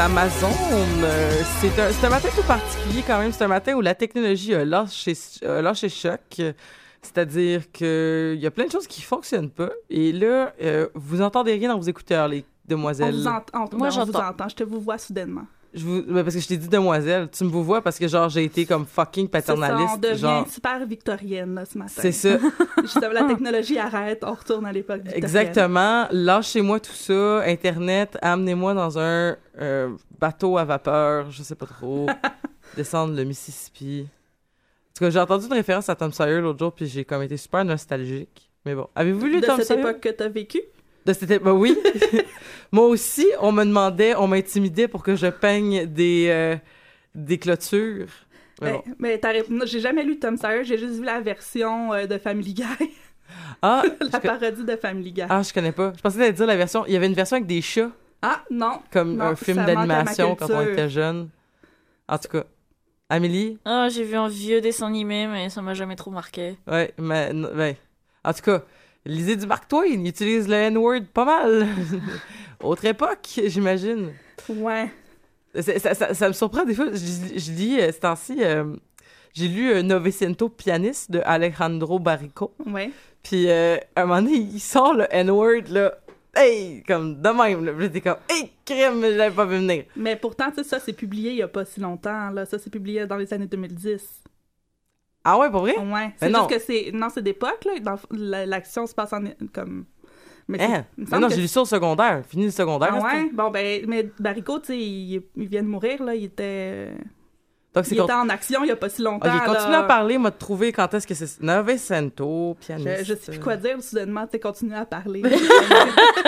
Amazones. Euh, C'est un, c'est un matin tout particulier quand même. C'est un matin où la technologie a lâché, a lâché choc. C'est-à-dire qu'il y a plein de choses qui fonctionnent pas. Et là, euh, vous entendez rien dans vos écouteurs, les On demoiselles. vous entend. Moi, ben, on vous j'entends. entend. Je te vous vois soudainement. Je vous, ben, parce que je t'ai dit demoiselle. Tu me vous vois parce que genre j'ai été comme fucking C'est ça, on paternaliste. devient genre, super victorienne là, ce matin. c'est ça. Justement, la technologie arrête, on retourne à l'époque victorienne. Exactement. Lâchez-moi tout ça. Internet, amenez-moi dans un euh, bateau à vapeur, je sais pas trop. descendre le Mississippi. En tout cas, j'ai entendu une référence à Tom Sawyer l'autre jour, puis j'ai comme été super nostalgique. Mais bon, avez-vous lu De Tom cette Sawyer? époque que t'as vécu? De cette ben oui. Moi aussi, on me demandait, on m'intimidait pour que je peigne des, euh, des clôtures. Mais Ben, bon. mais t'as rép- non, j'ai jamais lu Tom Sawyer, j'ai juste vu la version euh, de Family Guy, Ah, la parodie de Family Guy. Ah, ah, je connais pas. Je pensais que t'allais dire la version. Il y avait une version avec des chats. non, comme Non, un film d'animation quand on était jeune. En tout cas, Amélie, Ah, j'ai vu un vieux dessin animé, mais ça m'a jamais trop marqué. ouais, mais, ouais. En tout cas, lisez du Mark Twain, il utilise le N-word pas mal. Autre époque, j'imagine. ouais. Ça, ça- ça me surprend des fois. Je, je lis, euh, ce temps-ci, euh, j'ai lu euh, Novecento pianiste de Alejandro Barrico. Ouais. Puis, euh, à un moment donné, il sort le N-word, là. Hey! Comme de même, là. J'étais comme, hey, crème, je l'avais pas vu venir. Mais pourtant, tu sais, ça, c'est publié il y a pas si longtemps, là. Ça, c'est publié dans les années 2010. Ah ouais, pour vrai? Ouais. C'est juste que c'est... Non, c'est d'époque, là. L'action se passe en... comme... Mais Hein? Mais semble non, que j'ai lu ça au secondaire. Fini le secondaire. Ah ouais? Bon, ben, mais Barrico, tu sais, il, il vient de mourir, là. Il était... Donc, c'est Il était en action il y a pas si longtemps, Ok, continue à parler, m'a trouvé quand est-ce que c'est. Novecento, pianiste. Je, je sais plus quoi dire, soudainement, tu sais, continue à parler.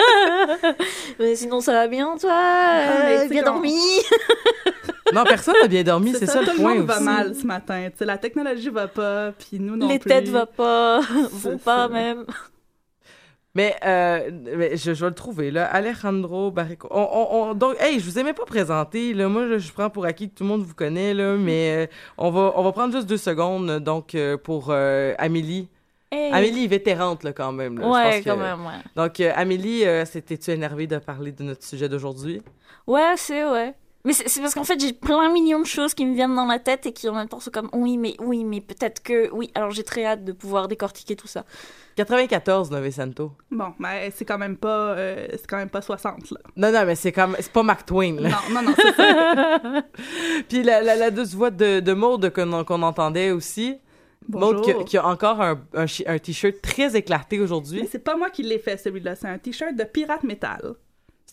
Mais sinon, ça va bien, toi? Ah, Euh, Bien dormi? Non, personne n'a bien dormi, c'est ça, tout le le point monde va mal ce matin. Tu sais, la technologie va pas, puis nous non Les plus. têtes vont pas, vont pas ça. même. Mais, euh, mais je, je vais le trouver, là. Alejandro Barrico. On, on- on- donc, hey, je vous ai même pas présenté, là. Moi, je, je prends pour acquis que tout le monde vous connaît, là. Mais euh, on, va, on va prendre juste deux secondes, donc, euh, pour Amélie. Hey. Amélie est vétérante, là, quand même. là. Je que- quand même, ouais. Donc, Amélie, c'était-tu énervée de parler de notre sujet d'aujourd'hui? Ouais, c'est ouais. Mais c'est parce qu'en fait, j'ai plein millions de choses qui me viennent dans la tête et qui en même temps sont comme oui, mais oui, mais peut-être que oui. Alors j'ai très hâte de pouvoir décortiquer tout ça. 94, Novecento. Bon, mais c'est quand même pas, euh, c'est quand même pas 60, là. Non, non, mais c'est comme... C'est pas Mark Twain, là. Non, non, non, c'est ça. Puis la, la, la douce voix de, de Maude qu'on qu'on entendait aussi. Maude qui, a- Bonjour. qui a encore un, un, t-shirt très éclaté Mais aujourd'hui. c'est pas moi qui l'ai fait, celui-là. C'est un t-shirt de Pirate Metal.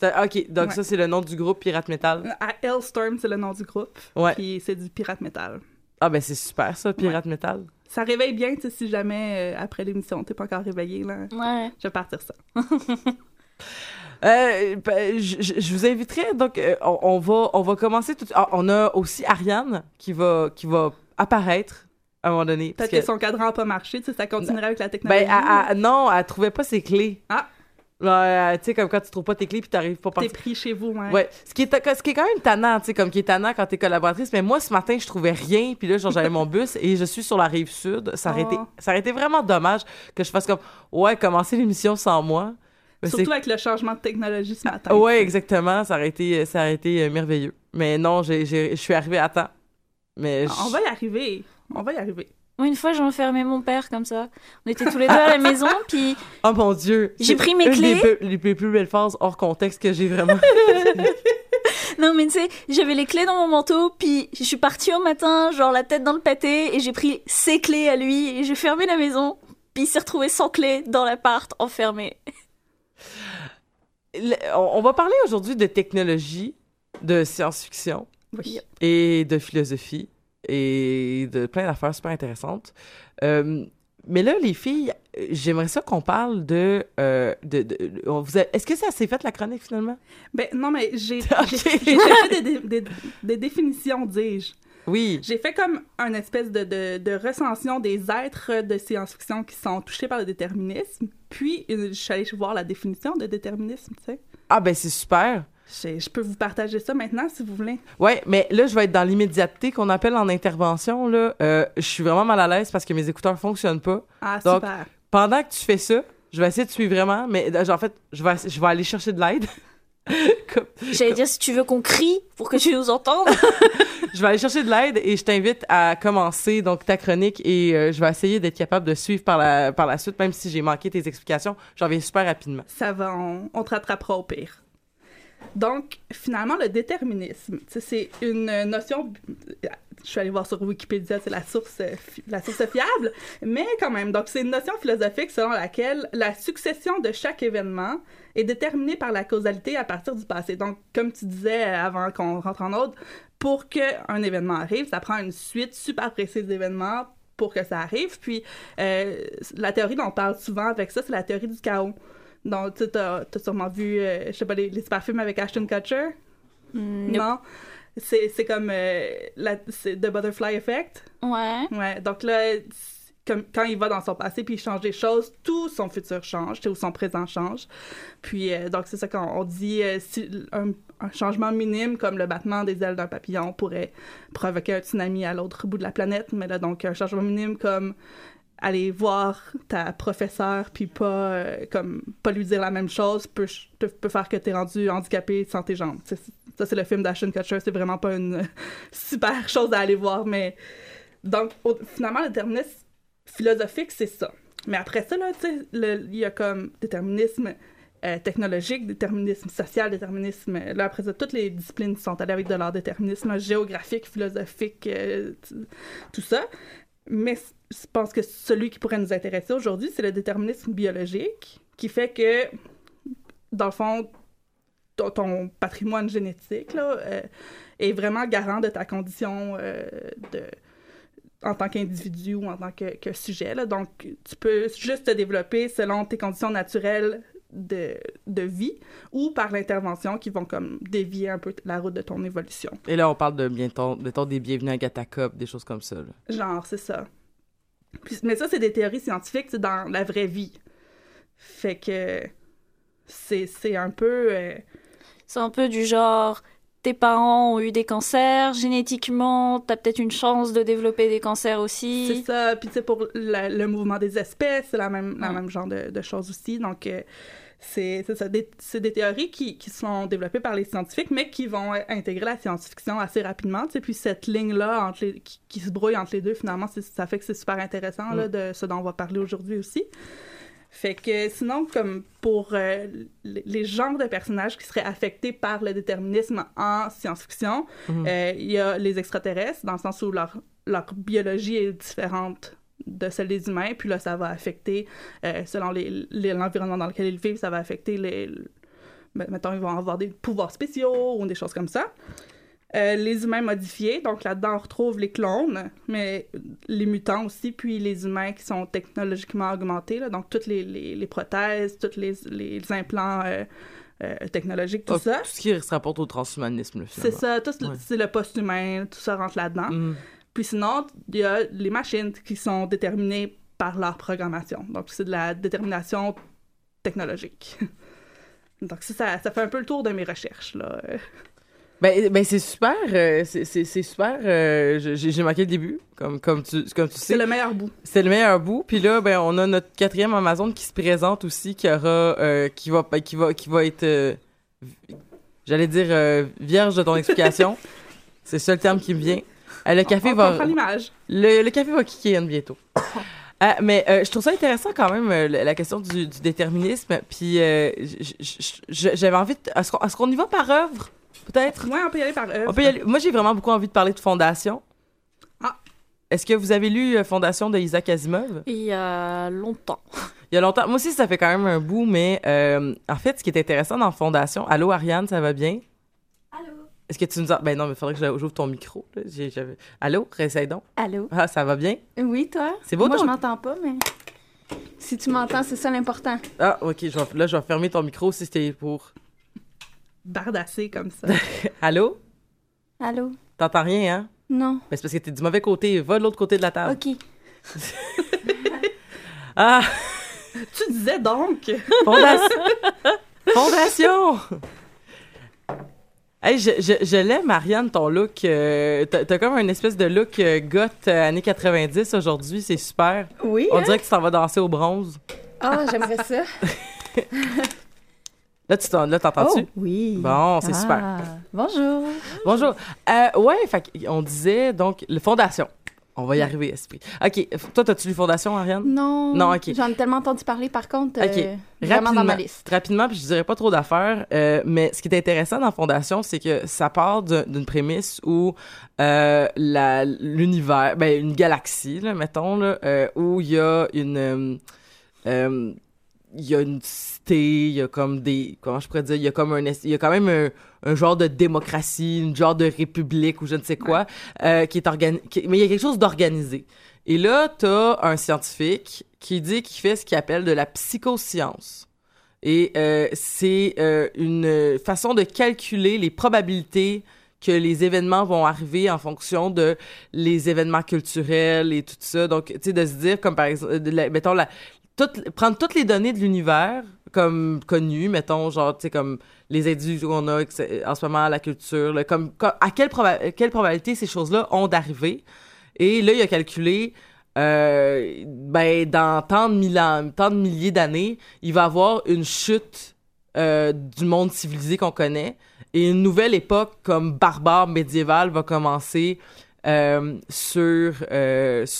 Un- Ok, donc Ouais. ça, c'est le nom du groupe Pirate Metal. À Hellstorm, c'est le nom du groupe. Ouais. Puis c'est du Pirate Metal. Ah, ben c'est super, ça, Pirate Metal. Ça réveille bien, tu sais, si jamais, euh, après l'émission, t'es pas encore réveillé, là. Ouais. Je vais partir ça. Euh, ben, je, vous inviterai, donc, euh, on, on va, on va commencer tout ah, On a aussi Ariane qui va, qui va apparaître à un moment donné. parce Peut-être que... son cadran a pas marché, tu sais, ça continuerait avec la Ben, technologie. elle- elle- non, elle trouvait pas ses clés. Ah. Euh, tu sais, comme quand tu trouves pas tes clés puis t'arrives pas par T'es pris chez vous, ouais. Ouais, ce qui est ce qui est quand même tannant, tu sais comme qui est tannant quand t'es collaboratrice, mais moi ce matin, je trouvais rien, puis là genre j'avais mon bus et je suis sur la rive sud, ça aurait Oh. été ça aurait été vraiment dommage que je fasse comme ouais, commencer l'émission sans moi. Mais Surtout avec le changement de technologie ce matin. Ouais, exactement, ça aurait été ça aurait été euh, merveilleux. Mais non, je suis arrivée à temps. Mais On je- va y arriver. On va y arriver. Moi, une fois, j'ai enfermé mon père comme ça. On était tous les deux à la maison, puis Oh mon dieu, J'ai pris mes une clés. des les plus, plus belles phases hors contexte que j'ai vraiment. non, mais tu sais, j'avais les clés dans mon manteau, puis je suis partie au matin, genre la tête dans le pâté, et j'ai pris ses clés à lui, et j'ai fermé la maison, puis il s'est retrouvé sans clés dans l'appart, enfermé. le- on, on va parler aujourd'hui de technologie, de science-fiction Oui. et de philosophie et de plein d'affaires super intéressantes. Euh, mais là, les filles, j'aimerais ça qu'on parle de... euh, de, de- on vous a- Est-ce que ça s'est fait, la chronique, finalement? Ben, non, mais j'ai fait des, des- des- des définitions, dis-je. Oui. J'ai fait comme un espèce de, de, de recension des êtres de science-fiction qui sont touchés par le déterminisme. Puis, euh, je suis allée voir la définition de déterminisme, tu sais. Ah, ben c'est super. Je, je peux vous partager ça maintenant, si vous voulez. Ouais, mais là, je vais être dans l'immédiateté qu'on appelle en intervention. Là, Euh, je suis vraiment mal à l'aise parce que mes écouteurs fonctionnent pas. Ah, Donc, super. Pendant que tu fais ça, je vais essayer de suivre vraiment, mais euh, en fait, je vais, je vais aller chercher de l'aide. Comme- J'allais dire si tu veux qu'on crie pour que tu nous entendes. je vais aller chercher de l'aide et je t'invite à commencer donc ta chronique et euh, je vais essayer d'être capable de suivre par la, par la suite, même si j'ai manqué tes explications. J'en viens super rapidement. Ça va, on, on te rattrapera au pire. Donc, finalement, le déterminisme, c'est une notion. Je suis allée voir sur Wikipédia, c'est la source, euh, la source fiable, mais quand même. Donc, c'est une notion philosophique selon laquelle la succession de chaque événement est déterminée par la causalité à partir du passé. Donc, comme tu disais avant qu'on rentre en ordre, pour qu'un événement arrive, ça prend une suite super précise d'événements pour que ça arrive. Puis, euh, la théorie dont on parle souvent avec ça, c'est la théorie du chaos. Donc, tu as, sûrement vu, euh, je sais pas, les, les super films avec Ashton Kutcher? Non? C'est c'est comme euh, la, The Butterfly Effect. Ouais. Ouais, donc là, comme, quand il va dans son passé puis il change des choses, tout son futur change, tout son présent change. Puis, euh, donc, c'est ça quand on dit euh, si un, un changement minime comme le battement des ailes d'un papillon pourrait provoquer un tsunami à l'autre bout de la planète, mais là, donc, un changement minime comme aller voir ta professeure puis pas euh, comme pas lui dire la même chose peut, peut, faire que t'es rendu handicapé sans tes jambes. Ça c'est le film d'Ashton Kutcher, c'est vraiment pas une euh, super chose à aller voir mais donc finalement le déterminisme philosophique c'est ça. Mais après ça là, tu il y a comme déterminisme euh, technologique, déterminisme social, déterminisme. Là, après ça, toutes les disciplines sont allées avec de leur déterminisme géographique, philosophique, tout ça. Mais je pense que celui qui pourrait nous intéresser aujourd'hui, c'est le déterminisme biologique, qui fait que, dans le fond, ton, ton patrimoine génétique là, euh, est vraiment garant de ta condition euh, de, en tant qu'individu ou en tant que, que sujet. Là. Donc, tu peux juste te développer selon tes conditions naturelles de, de vie ou par l'intervention qui vont comme dévier un peu la route de ton évolution. Et là, on parle de bientôt, mettons, des bienvenus à Gatacop, des choses comme ça. là. Genre, c'est ça. Puis- mais ça, c'est des théories scientifiques c'est dans la vraie vie. Fait que c'est c'est un peu... euh, C'est un peu du genre, tes parents ont eu des cancers, génétiquement, t'as peut-être une chance de développer des cancers c'est aussi. ça. Puis tu sais, pour la- le mouvement des espèces, c'est la même, la même genre de, de choses aussi. Donc, euh, c'est. Des- théories qui, qui sont développées par les scientifiques, mais qui vont euh, intégrer la science-fiction assez rapidement. Tu sais, puis cette ligne-là entre les- qui, qui se brouille entre les deux, finalement, ça fait que c'est super intéressant là, de ce dont on va parler aujourd'hui aussi. Fait que sinon, comme pour euh, les genres de personnages qui seraient affectés par le déterminisme en science-fiction, Mhm. euh, il y a les extraterrestres, dans le sens où leur, leur biologie est différente de celle des humains, puis là, ça va affecter, euh, selon les- les- l'environnement dans lequel ils vivent, ça va affecter les... ben, mettons, ils vont avoir des pouvoirs spéciaux ou des choses comme ça. Euh, les humains modifiés, donc là-dedans, on retrouve les clones, mais les mutants aussi, puis les humains qui sont technologiquement augmentés, là, donc toutes les, les, les prothèses, tous les, les implants euh, euh, technologiques, tout ça. Tout ce qui se rapporte au transhumanisme, C'est ça, tout, Ouais. c'est le post-humain, tout ça rentre là-dedans. Mm. Puis sinon, il y a les machines qui sont déterminées par leur programmation. Donc, c'est de la détermination technologique. Donc, ça, ça, fait un peu le tour de mes recherches, là. Ben, ben c'est super, euh, c'est super. euh, j'ai manqué le début, comme, comme, tu, comme tu sais. C'est le meilleur bout. C'est le meilleur bout. Puis là, ben, on a notre quatrième Amazon qui se présente aussi, qui aura, euh, qui va, ben, qui va, qui va être, j'allais dire vierge de ton explication. C'est ça le terme qui me vient. Euh, le café on va, comprend l'image. le, le café va kicker in bientôt. Ah, mais euh, je trouve ça intéressant quand même euh, la question du, du déterminisme. Puis euh, j'avais envie. De, est-ce qu'on est-ce qu'on y va par œuvre, peut-être? Ouais, on peut y aller par œuvre. On aller- Moi, j'ai vraiment beaucoup envie de parler de Fondation. Ah. Est-ce que vous avez lu euh, Fondation de Isaac Asimov? Il y a longtemps. Il y a longtemps. Moi aussi, ça fait quand même un bout, mais euh, en fait, ce qui est intéressant dans Fondation. Allô, Ariane, ça va bien? Est-ce que tu nous as. Ben non, mais il faudrait que j'ouvre ton micro. là. J'ai- j'avais- Allô, réessaye donc. Allô? Ah, ça va bien? Oui, toi? C'est beau, Moi, ton- je m'entends pas, mais si tu m'entends, c'est ça l'important. Ah, ok. je vais- là, je vais fermer ton micro si c'était pour. Bardasser comme ça. Allô? Allô? T'entends rien, hein? Non. Ben, c'est parce que t'es du mauvais côté. Va de l'autre côté de la table. OK. Ah! tu disais donc. Fondation! Fondation! Hey, je, je, je l'aime, Marianne, ton look. euh, t'as, t'as comme une espèce de look euh, goth euh, années 90 aujourd'hui, c'est super. Oui? On dirait que tu t'en vas danser au bronze. Ah, j'aimerais ça. Là, tu t'en, là, t'entends-tu? Oh, oui. Bon, c'est Ah. super. Bonjour. Bonjour. Euh, ouais, fait on disait donc, le Fondation. On va y arriver, esprit. OK, toi, t'as-tu lu Fondation, Ariane? Non. Non, ok. J'en ai tellement entendu parler, par contre. OK. euh, vraiment dans ma liste. Rapidement, puis je dirais pas trop d'affaires, euh, mais ce qui est intéressant dans Fondation, c'est que ça part d'une prémisse où euh, l'univers, ben une galaxie, là, mettons, là, où il y a une... il y a une cité, il y a comme des... Comment je pourrais dire? Il y a comme un... Il y a quand même un, un genre de démocratie, une genre de république ou je ne sais quoi, euh, qui est organisé... Mais il y a quelque chose d'organisé. Et là, t'as un scientifique qui dit qu'il fait ce qu'il appelle de la psychoscience. Et euh, c'est euh, une façon de calculer les probabilités que les événements vont arriver en fonction de les événements culturels et tout ça. Donc, tu sais, de se dire, comme par exemple, de la- mettons, la, prendre toutes les données de l'univers comme connues, mettons, genre, tu sais, comme les individus qu'on a en ce moment, la culture, comme, à quelle, quelle probabilité ces choses-là ont d'arriver. Et là, il a calculé, euh, ben, dans tant de, milliers d'années, il va avoir une chute euh, du monde civilisé qu'on connaît et une nouvelle époque comme barbare médiévale va commencer euh, sur,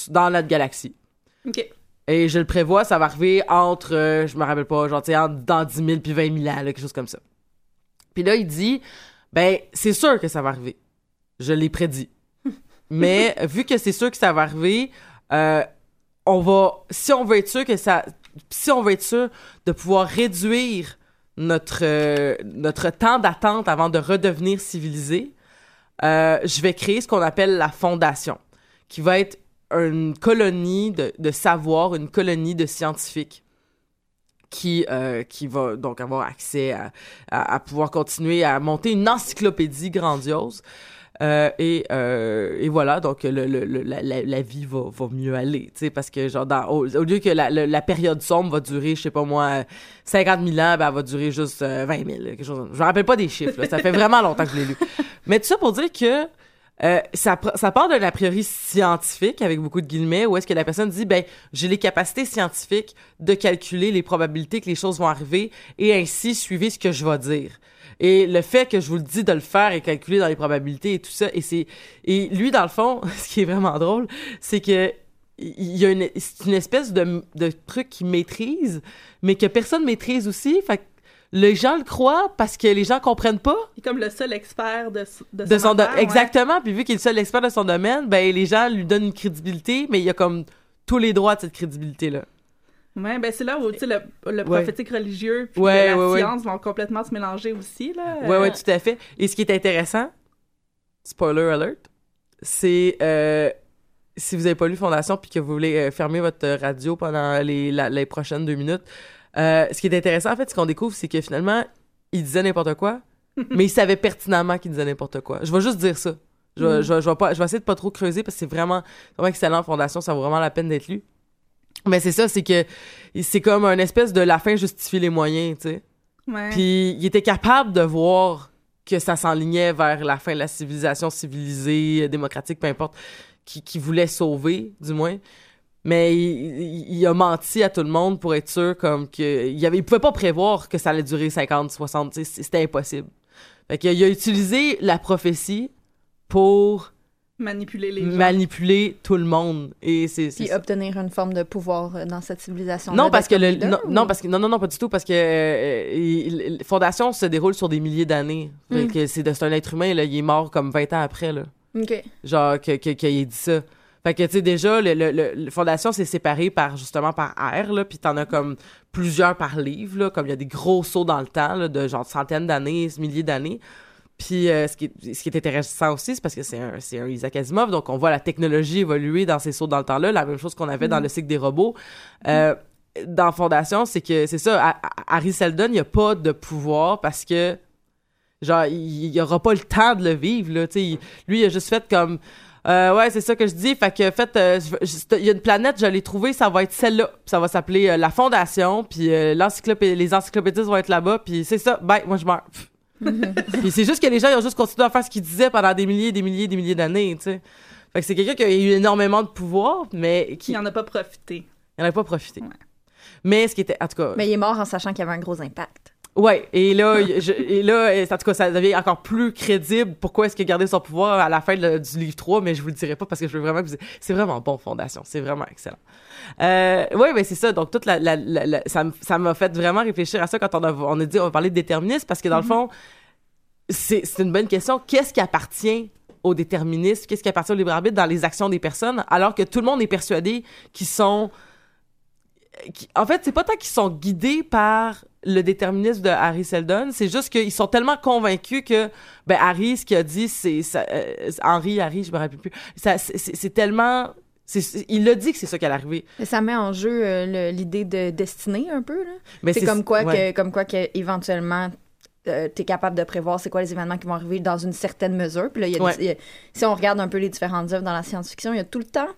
dans notre galaxie. OK. Et je le prévois, ça va arriver entre, euh, je me rappelle pas, genre, entre- dans 10 000 puis 20 000 ans, là, quelque chose comme ça. Puis là, il dit, ben, c'est sûr que ça va arriver. Je l'ai prédit. Mais vu que c'est sûr que ça va arriver, euh, on va, si on veut être sûr que ça, si on veut être sûr de pouvoir réduire notre, euh, notre temps d'attente avant de redevenir civilisé, euh, je vais créer ce qu'on appelle la fondation, qui va être une colonie de, savoir, une colonie de scientifiques qui, euh, qui va donc avoir accès à, à, pouvoir continuer à monter une encyclopédie grandiose. Euh, et, euh, et voilà, donc le, la, la, vie va, va mieux aller, tu sais, parce que genre, au, lieu que la, la, période sombre va durer, je sais pas moi, 50 000 ans, ben, elle va durer juste euh, 20 000, quelque chose. Je me rappelle pas des chiffres, ça fait vraiment longtemps que je l'ai lu. Mais tout ça pour dire que euh, ça, ça part d'un a priori scientifique, avec beaucoup de guillemets, où est-ce que la personne dit, ben, j'ai les capacités scientifiques de calculer les probabilités que les choses vont arriver, et ainsi suivez ce que je vais dire. Et le fait que je vous le dis de le faire et calculer dans les probabilités et tout ça, et c'est et lui dans le fond, ce qui est vraiment drôle, c'est que il y a une une espèce de, de truc qu'il maîtrise, mais que personne maîtrise aussi. Fait les gens le croient parce que les gens comprennent pas? Il est comme le seul expert de, s- de, de son do- affaire, ouais. exactement puis vu qu'il est le seul expert de son domaine ben les gens lui donnent une crédibilité mais il y a comme tous les droits de cette crédibilité là Ouais, ben c'est là où le, le Ouais. prophétique religieux puis Ouais, la science vont complètement se mélanger aussi. Là. Euh, ouais tout à fait et ce qui est intéressant spoiler alert c'est euh, si vous avez pas lu Fondation puis que vous voulez euh, fermer votre radio pendant les, la- les prochaines deux minutes euh, ce qui est intéressant en fait ce qu'on découvre c'est que finalement il disait n'importe quoi mais il savait pertinemment qu'il disait n'importe quoi je vais juste dire ça je vais, Mm. je, vais, je vais pas, je vais essayer de pas trop creuser parce que c'est vraiment, vraiment excellent Fondation, ça vaut vraiment la peine d'être lu. Mais c'est ça, c'est que c'est comme un espèce de la fin justifie les moyens, tu sais. ouais. Puis il était capable de voir que ça s'enlignait vers la fin de la civilisation civilisée, euh, démocratique, peu importe, qui, qui voulait sauver, du moins. Mais il, a menti à tout le monde pour être sûr comme que il, avait, il pouvait pas prévoir que ça allait durer 50, 60, tu sais, c'était impossible. Fait qu'il a utilisé la prophétie pour Manipuler les gens. manipuler tout le monde et c'est Puis ça. obtenir une forme de pouvoir euh, dans cette civilisation. non parce que le non, non, parce que non non non pas du tout parce que euh, il- il- Fondation se déroule sur des milliers d'années Mm. que c'est un être humain là il est mort comme 20 ans après là OK. genre que que- qu'il ait dit ça Fait que, tu sais, déjà, le, le, le- le Fondation, c'est séparé par, justement, par ère, là, puis t'en as comme plusieurs par livre, là, comme il y a des gros sauts dans le temps, là, de genre centaines d'années, milliers d'années. Puis euh, ce, qui est, ce qui est intéressant aussi, c'est parce que c'est un, c'est un Isaac Asimov, donc on voit la technologie évoluer dans ces sauts dans le temps-là, la même chose qu'on avait dans le cycle des robots. Euh, Dans Fondation, c'est que, c'est ça, à- à- Harry Seldon, il n'y a pas de pouvoir parce que, genre, il il aura pas le temps de le vivre, là, tu sais. Lui, il a juste fait comme... Euh, ouais, c'est ça que je dis. Fait que, fait, euh, il y a une planète, je l'ai trouvée, ça va être celle-là. Puis Ça va s'appeler euh, la Fondation, puis euh, l'encyclopé- les encyclopédistes vont être là-bas, puis c'est ça. Bye, moi je meurs. puis c'est juste que les gens ils ont juste continué à faire ce qu'ils disaient pendant des milliers, des milliers, des milliers d'années, tu sais. Fait que c'est quelqu'un qui a eu énormément de pouvoir, mais qui Qui en a pas profité. n'en a pas profité. Ouais. Mais ce qui était, en tout cas, Mais il est mort en sachant qu'il y avait un gros impact. Ouais, et là, je- et là, euh, en tout cas, ça devient encore plus crédible pourquoi est-ce qu'il a gardé son pouvoir à la fin de- du livre 3, mais je vous le dirai pas parce que je veux vraiment que vous... C'est vraiment bon, Fondation, c'est vraiment excellent. Euh, ouais, mais c'est ça, donc toute la... la, la- la- ça m'a fait vraiment réfléchir à ça quand on a, on a dit, on va parler de déterminisme, parce que dans le fond, c'est une bonne question. Qu'est-ce qui appartient aux déterministes? Qu'est-ce qui appartient au libre arbitre dans les actions des personnes, alors que tout le monde est persuadé qu'ils sont qui- en fait, c'est pas tant qu'ils sont guidés par le déterminisme de Harry Seldon, c'est juste qu'ils sont tellement convaincus que ben Harry ce qu'il a dit c'est euh, Henry Harry, je me rappelle plus. C'est- tellement il a dit que c'est ça qui allait arriver. Mais ça met en jeu euh, le- l'idée de destinée un peu. C'est comme quoi ouais. que, comme quoi que éventuellement euh, t'es capable de prévoir c'est quoi les événements qui vont arriver dans une certaine mesure. Puis là, il y a des- Ouais. il y a- si on regarde un peu les différentes œuvres dans la science-fiction, il y a tout le temps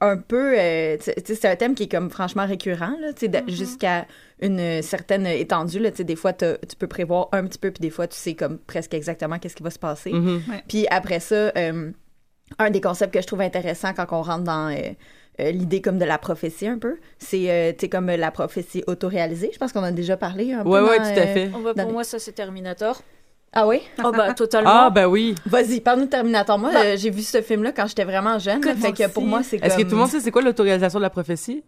un peu, euh, c'est un thème qui est comme franchement récurrent, là, de- jusqu'à une certaine étendue. Là, tu sais, des fois, t'as- tu peux prévoir un petit peu, puis des fois, tu sais comme presque exactement qu'est-ce qui va se passer. Mhm. Puis après ça, euh, un des concepts que je trouve intéressant quand on rentre dans euh, euh, l'idée comme de la prophétie un peu, c'est euh, comme euh, la prophétie autoréalisée. Je pense qu'on en a déjà parlé un peu. Ouais ouais, dans, tout à fait. Bah, Dans pour moi, ça, c'est Terminator. Ah oui? Oh, bah, totalement. Ah ben oui. Vas-y, parle-nous de Terminator. Moi, Bah. euh, j'ai vu ce film-là quand j'étais vraiment jeune. fait que pour moi, c'est comme... Est-ce que tout le monde sait c'est quoi l'autorisation de la prophétie?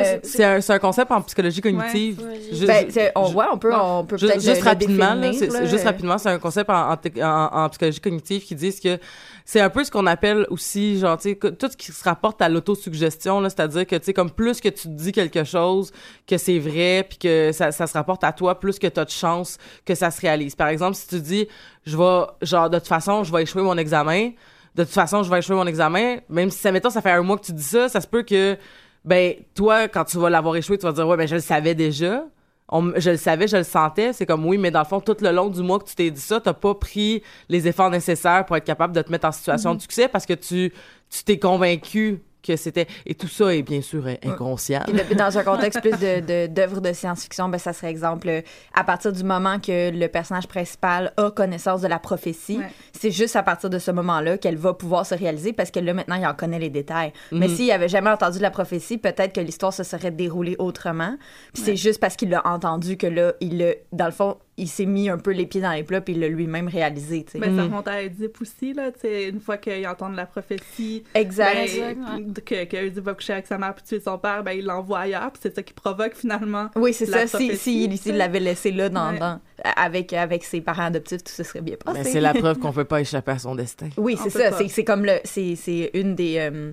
Euh, c'est- un, c'est un concept en psychologie cognitive. Ouais, Ben, on, ouais, on peut, on peut Juste, peut-être juste rapidement, là, là. juste rapidement, c'est un concept en, psychologie cognitive qui disent que c'est un peu ce qu'on appelle aussi, genre, tu tout ce qui se rapporte à l'autosuggestion, là, c'est-à-dire que, tu sais, comme plus que tu te dis quelque chose, que c'est vrai, puis que ça, ça se rapporte à toi, plus que tu as de chances que ça se réalise. Par exemple, si tu dis, je vais, genre, de toute façon, je vais échouer mon examen, de toute façon, je vais échouer mon examen, même si, ça, mettons, ça fait un mois que tu dis ça, ça se peut que, ben, toi, quand tu vas l'avoir échoué, tu vas dire, ouais, ben, je le savais déjà. On je le savais, je le sentais. C'est comme oui, mais dans le fond, tout le long du mois que tu t'es dit ça, t'as pas pris les efforts nécessaires pour être capable de te mettre en situation de succès parce que tu tu t'es convaincu que c'était et tout ça est bien sûr euh, inconscient. Puis le- dans un contexte plus de, de, d'œuvres de science-fiction, ben, ça serait exemple, euh, à partir du moment que le personnage principal a connaissance de la prophétie, Ouais. c'est juste à partir de ce moment-là qu'elle va pouvoir se réaliser parce que là, maintenant, il en connaît les détails. Mais Mhm. s'il avait jamais entendu la prophétie, peut-être que l'histoire se serait déroulée autrement. Puis c'est juste parce qu'il l'a entendu que là, il l'a, dans le fond, il s'est mis un peu les pieds dans les plats puis il l'a lui-même réalisé, tu sais. Ben, ça Mhm. remonte à Oedipe aussi, là, tu sais, une fois qu'ils entendent la prophétie, Exact. ben, que, que Oedipe va coucher avec sa mère pour tuer son père, ben, il l'envoie ailleurs, puis c'est ça qui provoque finalement. Oui, c'est ça. Si, prophétie, si, tu sais. il l'avait laissé là dans, Ouais. dans- avec, avec ses parents adoptifs, tout ça serait bien passé. Mais c'est la preuve qu'on peut pas échapper à son destin. Oui, c'est ça. C'est, c'est comme le. C'est, c'est une des. euh,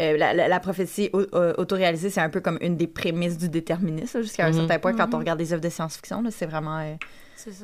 euh, la, la- la prophétie au- euh, autoréalisée, c'est un peu comme une des prémices du déterminisme, jusqu'à un Mhm. certain point. Quand Mhm. on regarde des œuvres de science-fiction, là, c'est vraiment.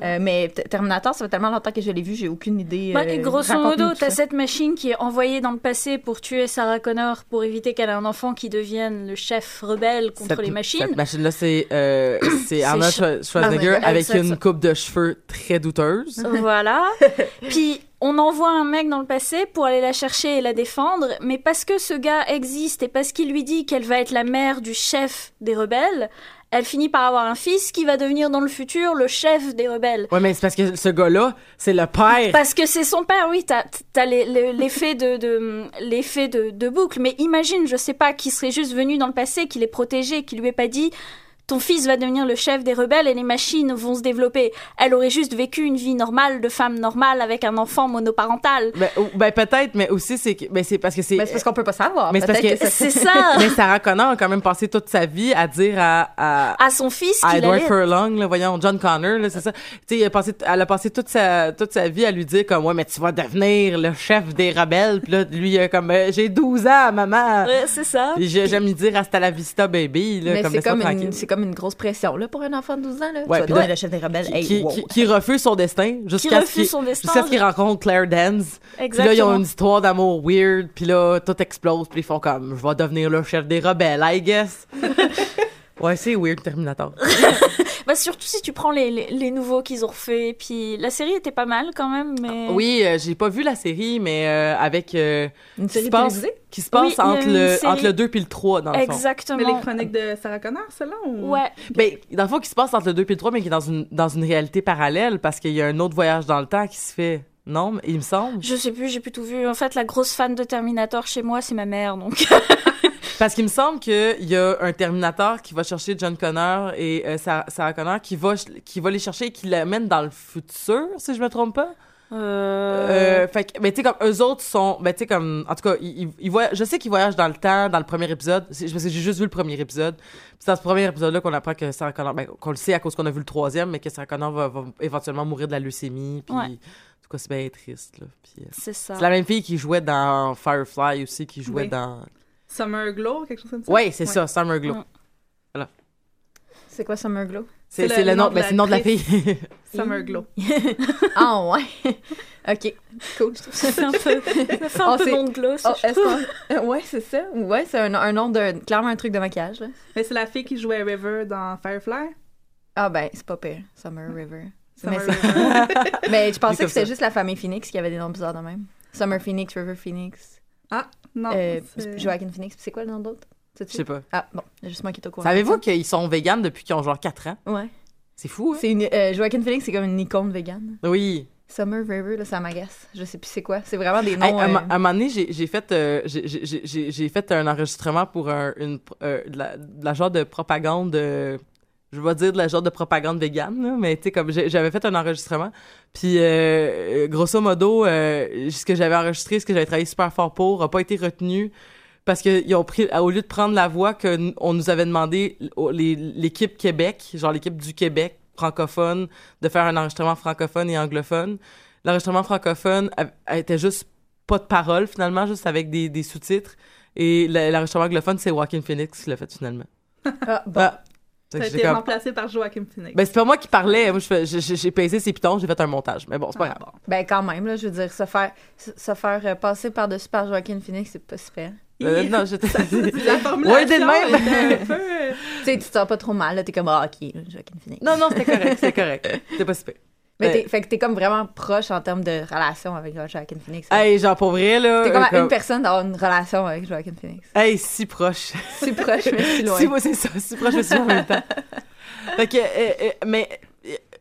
Euh, mais Terminator, ça fait tellement longtemps que je l'ai vu, j'ai aucune idée. Bah, euh, grosso modo, t'as cette machine qui est envoyée dans le passé pour tuer Sarah Connor pour éviter qu'elle ait un enfant qui devienne le chef rebelle contre Cette- les machines. Cette machine-là, c'est euh, c'est Arnold Sch- Schwar- Schwarzenegger avec une ça. coupe de cheveux très douteuse. Voilà. Puis on envoie un mec dans le passé pour aller la chercher et la défendre, mais parce que ce gars existe et parce qu'il lui dit qu'elle va être la mère du chef des rebelles, elle finit par avoir un fils qui va devenir dans le futur le chef des rebelles. Ouais, mais c'est parce que ce gars-là, c'est le père. Parce que c'est son père, oui, t'as as l'effet de, de l'effet de, de boucle. Mais imagine, je sais pas, qui serait juste venu dans le passé, qui l'ait protégé, qui lui ait pas dit Ton fils va devenir le chef des rebelles et les machines vont se développer. Elle aurait juste vécu une vie normale de femme normale avec un enfant monoparental. Ben, ou- ben, peut-être, mais aussi, c'est que- ben, c'est parce que c'est. Mais c'est parce qu'on peut pas savoir. Mais c'est parce que- C'est ça. mais Sarah Connor a quand même passé toute sa vie à dire à, à, À son fils à Edward allait... Furlong, là, voyons, John Connor, là, c'est ça. Tu sais, il a passé- elle a passé toute sa, toute sa vie à lui dire comme, ouais, mais tu vas devenir le chef des rebelles. Puis là, lui, il a comme, euh, j'ai 12 ans, maman. Ouais, c'est ça. J'aime lui dire hasta la vista, baby, là, Mais comme c'est comme, une, c'est comme une grosse pression là, pour un enfant de 12 ans. Là. Ouais, tu le chef des rebelles. Qui, Hey, qui, wow. qui- qui refuse son destin jusqu'à ce qu'il rencontre Claire Dance. Puis là, ils ont une histoire d'amour weird, puis là, tout explose, puis ils font comme, je vais devenir le chef des rebelles, I guess. ouais, c'est weird, Terminator. Bah, surtout si tu prends les, les, les nouveaux qu'ils ont refait. Puis la série était pas mal quand même, mais... Oui, euh, j'ai pas vu la série, mais euh, avec... euh, Une qui série se passe, qui se passe Oui, entre, le, série. entre le 2 puis le 3, dans le fond. Exactement. Mais les chroniques de Sarah Connor, celle-là? Ou... Ouais. Ben, dans le fond, qui se passe entre le 2 puis le 3, mais qui est dans une, dans une réalité parallèle, parce qu'il y a un autre voyage dans le temps qui se fait. Non, il me semble. Je sais plus, j'ai plus tout vu. En fait, la grosse fan de Terminator chez moi, c'est ma mère, donc... Parce qu'il me semble qu'il y a un Terminator qui va chercher John Connor et euh, Sarah, Sarah Connor qui va, qui va les chercher et qui l'amène dans le futur, si je me trompe pas. Euh... Euh, fait que, ben, tu sais, comme eux autres sont, ben, tu sais, comme, en tout cas, ils, ils- ils voyagent- je sais qu'ils voyagent dans le temps dans le premier épisode, parce que j'ai juste vu le premier épisode. Puis c'est dans ce premier épisode-là qu'on apprend que Sarah Connor, ben, qu'on le sait à cause qu'on a vu le troisième, mais que Sarah Connor va, va éventuellement mourir de la leucémie, puis, Ouais. en tout cas, c'est bien triste, là. Puis, euh, C'est ça. c'est la même fille qui jouait dans Firefly aussi, qui jouait Oui. dans. Summer Glow, quelque chose comme ça? Ouais, c'est ça, Summer Glow. Mm. C'est quoi Summer Glow? C'est C'est c'est le le nom, de ben, c'est le nom de la fille. Summer Glow. ah ouais. ok, cool. Ça fait un peu, ça fait un Oh, peu c'est- nom de. Oh, trouve. qu'on- euh, ouais, c'est ça. Ouais, c'est un, un nom de clairement un truc de maquillage. Là. Mais c'est la fille qui jouait River dans Firefly? Ah ben, c'est pas pire. Summer River. Mais, Summer c'est- River. mais je pensais que c'était ça. juste la famille Phoenix qui avait des noms bizarres de même. Summer Phoenix, River Phoenix, non, euh, Joaquin Phoenix. C'est quoi le nom d'autre? Je sais pas. Ah bon, juste moi qui est au courant. Savez-vous qu'ils sont véganes depuis qu'ils ont genre 4 ans? Ouais. C'est fou, hein? C'est une, euh, Joaquin Phoenix, c'est comme une icône végane. Oui. Summer River, là, ça m'agace. Je sais plus c'est quoi. C'est vraiment des Hey, noms. à, euh, à un moment donné, j'ai j'ai fait, euh, j'ai- fait un enregistrement pour un, une, euh, de, la, de la genre de propagande, euh, je vais dire de la genre de propagande végane, là, mais tu sais, comme j'avais fait un enregistrement, puis euh, euh, grosso modo, euh, ce que j'avais enregistré, ce que j'avais travaillé super fort pour, a pas été retenu parce qu'ils ont pris, au lieu de prendre la voix que on nous avait demandé, l'équipe Québec, genre l'équipe du Québec francophone, de faire un enregistrement francophone et anglophone. L'enregistrement francophone a- a- était juste pas de parole finalement, juste avec des, des sous-titres. Et l'enregistrement anglophone, c'est Joaquin Phoenix qui l'a fait finalement. Ah, bon. Ah. Ça a été comme- remplacé par Joaquin Phoenix. Ben, c'est pas moi qui parlais. Moi, je fais- j'ai- pesé ses pitons, j'ai fait un montage. Mais bon, c'est pas Ah, grave. bon. Ben quand même, là, je veux dire, se faire, se faire euh, passer par-dessus par Joaquin Phoenix, c'est pas super. Euh, non, j'étais. La formulation même. était un peu... euh, Tu sais, tu te sens pas trop mal, là, t'es comme, ah, ok, Joaquin Phoenix. non, non, c'était correct, c'était correct. C'était pas super. Mais Euh, t'es, fait que t'es comme vraiment proche en termes de relation avec Joaquin Phoenix. Hey, genre, pour vrai, là. t'es comme une personne d'avoir une relation avec Joaquin Phoenix. Hey, si proche. Si proche, mais si loin. Si, moi, c'est ça, si proche, je suis en même temps. Fait que, euh, euh, mais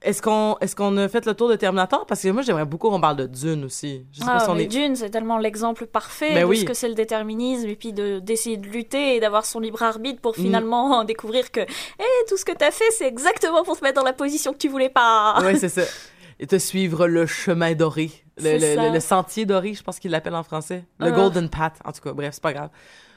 est-ce qu'on est qu'on a fait le tour de Terminator? Parce que moi, j'aimerais beaucoup qu'on parle de Dune aussi. Je sais pas Ah, si on mais est... Dune, c'est tellement l'exemple parfait Ben de oui. ce que c'est le déterminisme et puis de d'essayer de lutter et d'avoir son libre arbitre pour Mm. finalement découvrir que hey, tout ce que t'as fait, c'est exactement pour te mettre dans la position que tu voulais pas. Ouais, c'est ça. Et te suivre le chemin doré. Le, C'est le, ça. le- le sentier doré, je pense qu'il l'appelle en français. Le Ah. Golden Path, en tout cas. Bref, c'est pas grave.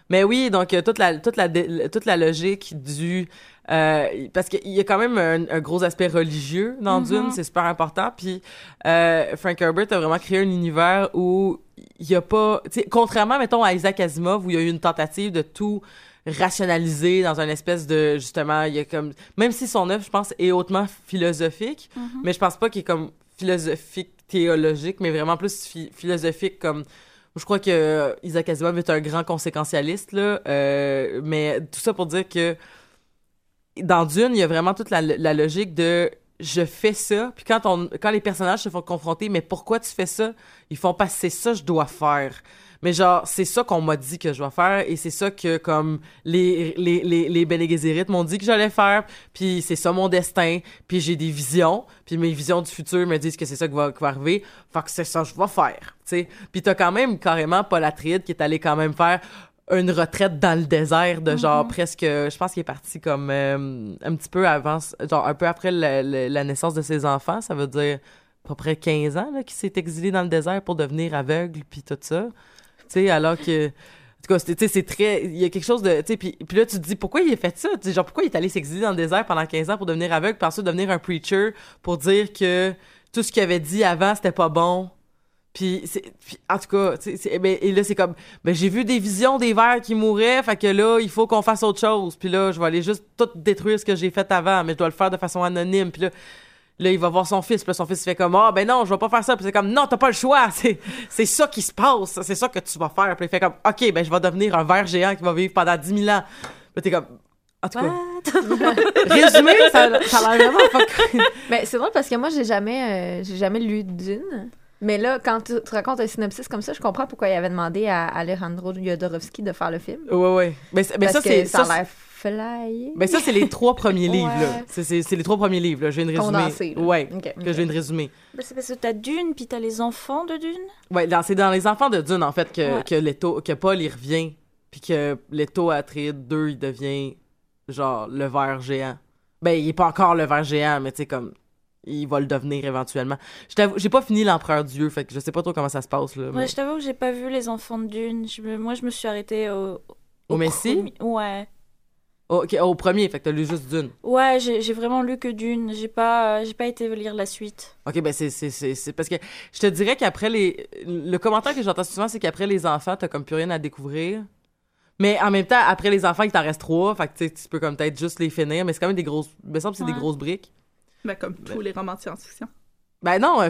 Mais oui, donc euh, toute la toute la toute la logique du euh, parce qu'il y a quand même un, un gros aspect religieux dans Mhm. Dune, c'est super important. Puis euh, Frank Herbert a vraiment créé un univers où il y a pas, contrairement mettons à Isaac Asimov où il y a eu une tentative de tout rationaliser dans une espèce de justement il y a comme même si son œuvre je pense est hautement philosophique Mhm. mais je pense pas qu'il est comme philosophique théologique mais vraiment plus phi- philosophique comme je crois que Isaac Asimov est un grand conséquentialiste là euh, mais tout ça pour dire que dans Dune il y a vraiment toute la, logique de je fais ça. Puis quand on quand les personnages se font confronter mais pourquoi tu fais ça? Ils font pas c'est ça je dois faire. Mais genre c'est ça qu'on m'a dit que je dois faire et c'est ça que comme les les les, les Bene m'ont dit que j'allais faire. Puis c'est ça mon destin. Puis j'ai des visions. Puis mes visions du futur me disent que c'est ça qui va, qui va arriver. Fait que c'est ça que je vais faire tu sais. Puis t'as quand même carrément Paul Atreides qui est allé quand même faire une retraite dans le désert de genre presque je pense qu'il est parti comme euh, un petit peu avant genre un peu après la, la- la naissance de ses enfants ça veut dire à peu près 15 ans là, qu'il s'est exilé dans le désert pour devenir aveugle puis tout ça tu sais alors que en tout cas, tu sais, c'est très. Il y a quelque chose de. Tu sais, puis, puis là, tu te dis, pourquoi il a fait ça? Tu sais, genre, pourquoi il est allé s'exiler dans le désert pendant 15 ans pour devenir aveugle, puis ensuite devenir un preacher pour dire que tout ce qu'il avait dit avant, c'était pas bon. Puis, en tout cas, ben, et là, c'est comme, ben, j'ai vu des visions des vers qui mouraient, fait que là, il faut qu'on fasse autre chose. Puis là, je vais aller juste tout détruire ce que j'ai fait avant, mais je dois le faire de façon anonyme. Puis là, là, il va voir son fils, puis là, son fils il fait comme, ah, ben non, je vais pas faire ça. Puis c'est comme, non, t'as pas le choix. C'est, ça qui se passe. C'est ça que tu vas faire. Puis il fait comme, OK, ben, je vais devenir un ver géant qui va vivre pendant 10 000 ans. Puis t'es comme, en tout cas, résumé, ça, ça a l'air vraiment. Mais c'est drôle parce que moi, j'ai jamais, euh, j'ai jamais lu Dune. Mais là, quand tu, tu racontes un synopsis comme ça, je comprends pourquoi il avait demandé à Alejandro Jodorowsky de faire le film. Ouais, ouais. Mais, c'est- mais parce ça, c'est. ça ça, a l'air flyé. Ben ça, c'est les trois premiers Ouais. livres, là. C'est, c'est, c'est les trois premiers livres, là. Je viens de résumer. Condensé, là. Ouais, Ok, que je viens de résumer. C'est parce que t'as Dune, puis t'as les enfants de Dune? Ouais, dans- c'est dans Les Enfants de Dune, en fait, que, Ouais. que, Leto, que Paul, il revient, puis que Leto Atreides 2, il devient, genre, le ver géant. Ben, il est pas encore le ver géant, mais tu sais, comme, il va le devenir éventuellement. Je t'avoue, j'ai pas fini l'Empereur Dieu, fait que je sais pas trop comment ça se passe, là. mais- Ouais, je t'avoue que j'ai pas vu les enfants de Dune. Je me- Moi, je me suis arrêtée au. Au Messie? premier- Ouais. Oh, ok, au premier, fait que t'as lu juste Dune. Ouais, j'ai vraiment lu que Dune. J'ai pas, euh, j'ai pas été lire la suite. Ok, ben c'est, parce que je te dirais qu'après les. Le commentaire que j'entends souvent, c'est qu'après les enfants, t'as comme plus rien à découvrir. Mais en même temps, après les enfants, il t'en reste trois. Fait que tu peux comme peut-être juste les finir, mais c'est quand même des grosses. Il me semble que c'est des grosses briques. Ben, comme tous les romans de science-fiction. Ben non, euh,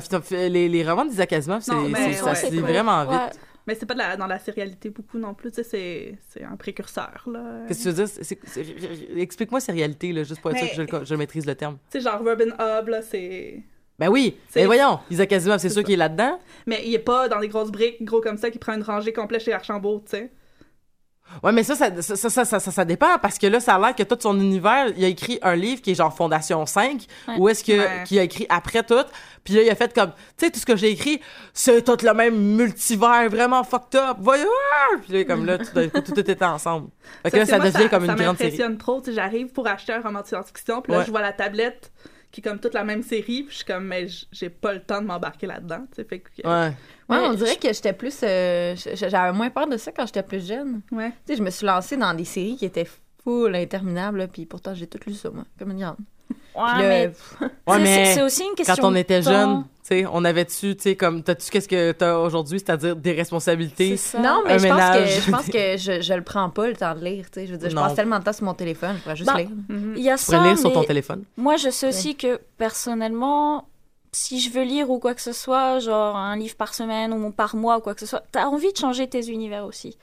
les, les romans d'Isaac Asimov, c'est, c'est- ça se c'est lit vraiment vite. Ouais. Mais c'est pas de la- dans la sérialité beaucoup non plus, tu sais, c'est- c'est un précurseur, là. Qu'est-ce que tu veux dire? C'est- c'est- c'est- Explique-moi ces réalités, là, juste pour être Mais- sûr que je, je maîtrise le terme. Tu sais, genre Robin Hobb, là, c'est... Ben oui, C'est- mais voyons, Isaac Asimov, c'est C'est sûr ça. qu'il est là-dedans. Mais il est pas dans des grosses briques, gros comme ça, qui prend une rangée complète chez Archambault, tu sais. Ouais, mais ça ça, ça, ça, ça, ça, ça- ça dépend, parce que là, ça a l'air que tout son univers, il a écrit un livre qui est genre Fondation 5, Ouais. ou est-ce que Ouais. qu'il a écrit après tout, puis là, il a fait comme, tu sais, tout ce que j'ai écrit, c'est tout le même multivers, vraiment fucked up, voyons! Puis là, comme là, tout, coup, tout était ensemble. Fait que là, ça moi, devient comme une ça grande série. m'impressionne trop, tu sais, j'arrive pour acheter un roman de science-fiction, puis là, Ouais. je vois la tablette qui est comme toute la même série, puis je suis comme, mais j'ai pas le temps de m'embarquer là-dedans, tu sais, fait que... Ouais. Ouais, Mais on dirait je- que j'étais plus. euh, j'avais moins peur de ça quand j'étais plus jeune. Ouais. Tu sais, je me suis lancée dans des séries qui étaient full interminables, puis pourtant j'ai tout lu ça, moi, comme une grande. Ouais, mais Ouais, c'est- mais c'est c'est aussi une question. quand on était jeune, tu sais, on avait-tu, tu sais, comme, t'as-tu qu'est-ce que t'as aujourd'hui, c'est-à-dire des responsabilités? C'est ça. Non, mais je pense, que, je pense que je, je le prends pas le temps de lire. Tu sais, je veux dire, je Non. passe tellement de temps sur mon téléphone, je pourrais juste Bah, lire. Mhm. Il y a Tu pourrais ça, lire sur ton téléphone? moi, je sais aussi que personnellement, si je veux lire ou quoi que ce soit, genre un livre par semaine ou par mois ou quoi que ce soit, t'as envie de changer tes univers aussi,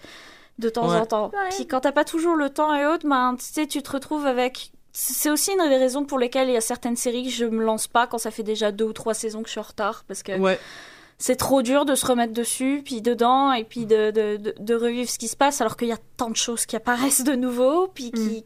de temps Ouais. en temps. Puis quand t'as pas toujours le temps et autres, ben, tu sais, tu te retrouves avec. C'est aussi une des raisons pour lesquelles il y a certaines séries que je me lance pas quand ça fait déjà deux ou trois saisons que je suis en retard, parce que Ouais. c'est trop dur de se remettre dessus, puis dedans, et puis de, de, de, de revivre ce qui se passe, alors qu'il y a tant de choses qui apparaissent de nouveau, puis qui,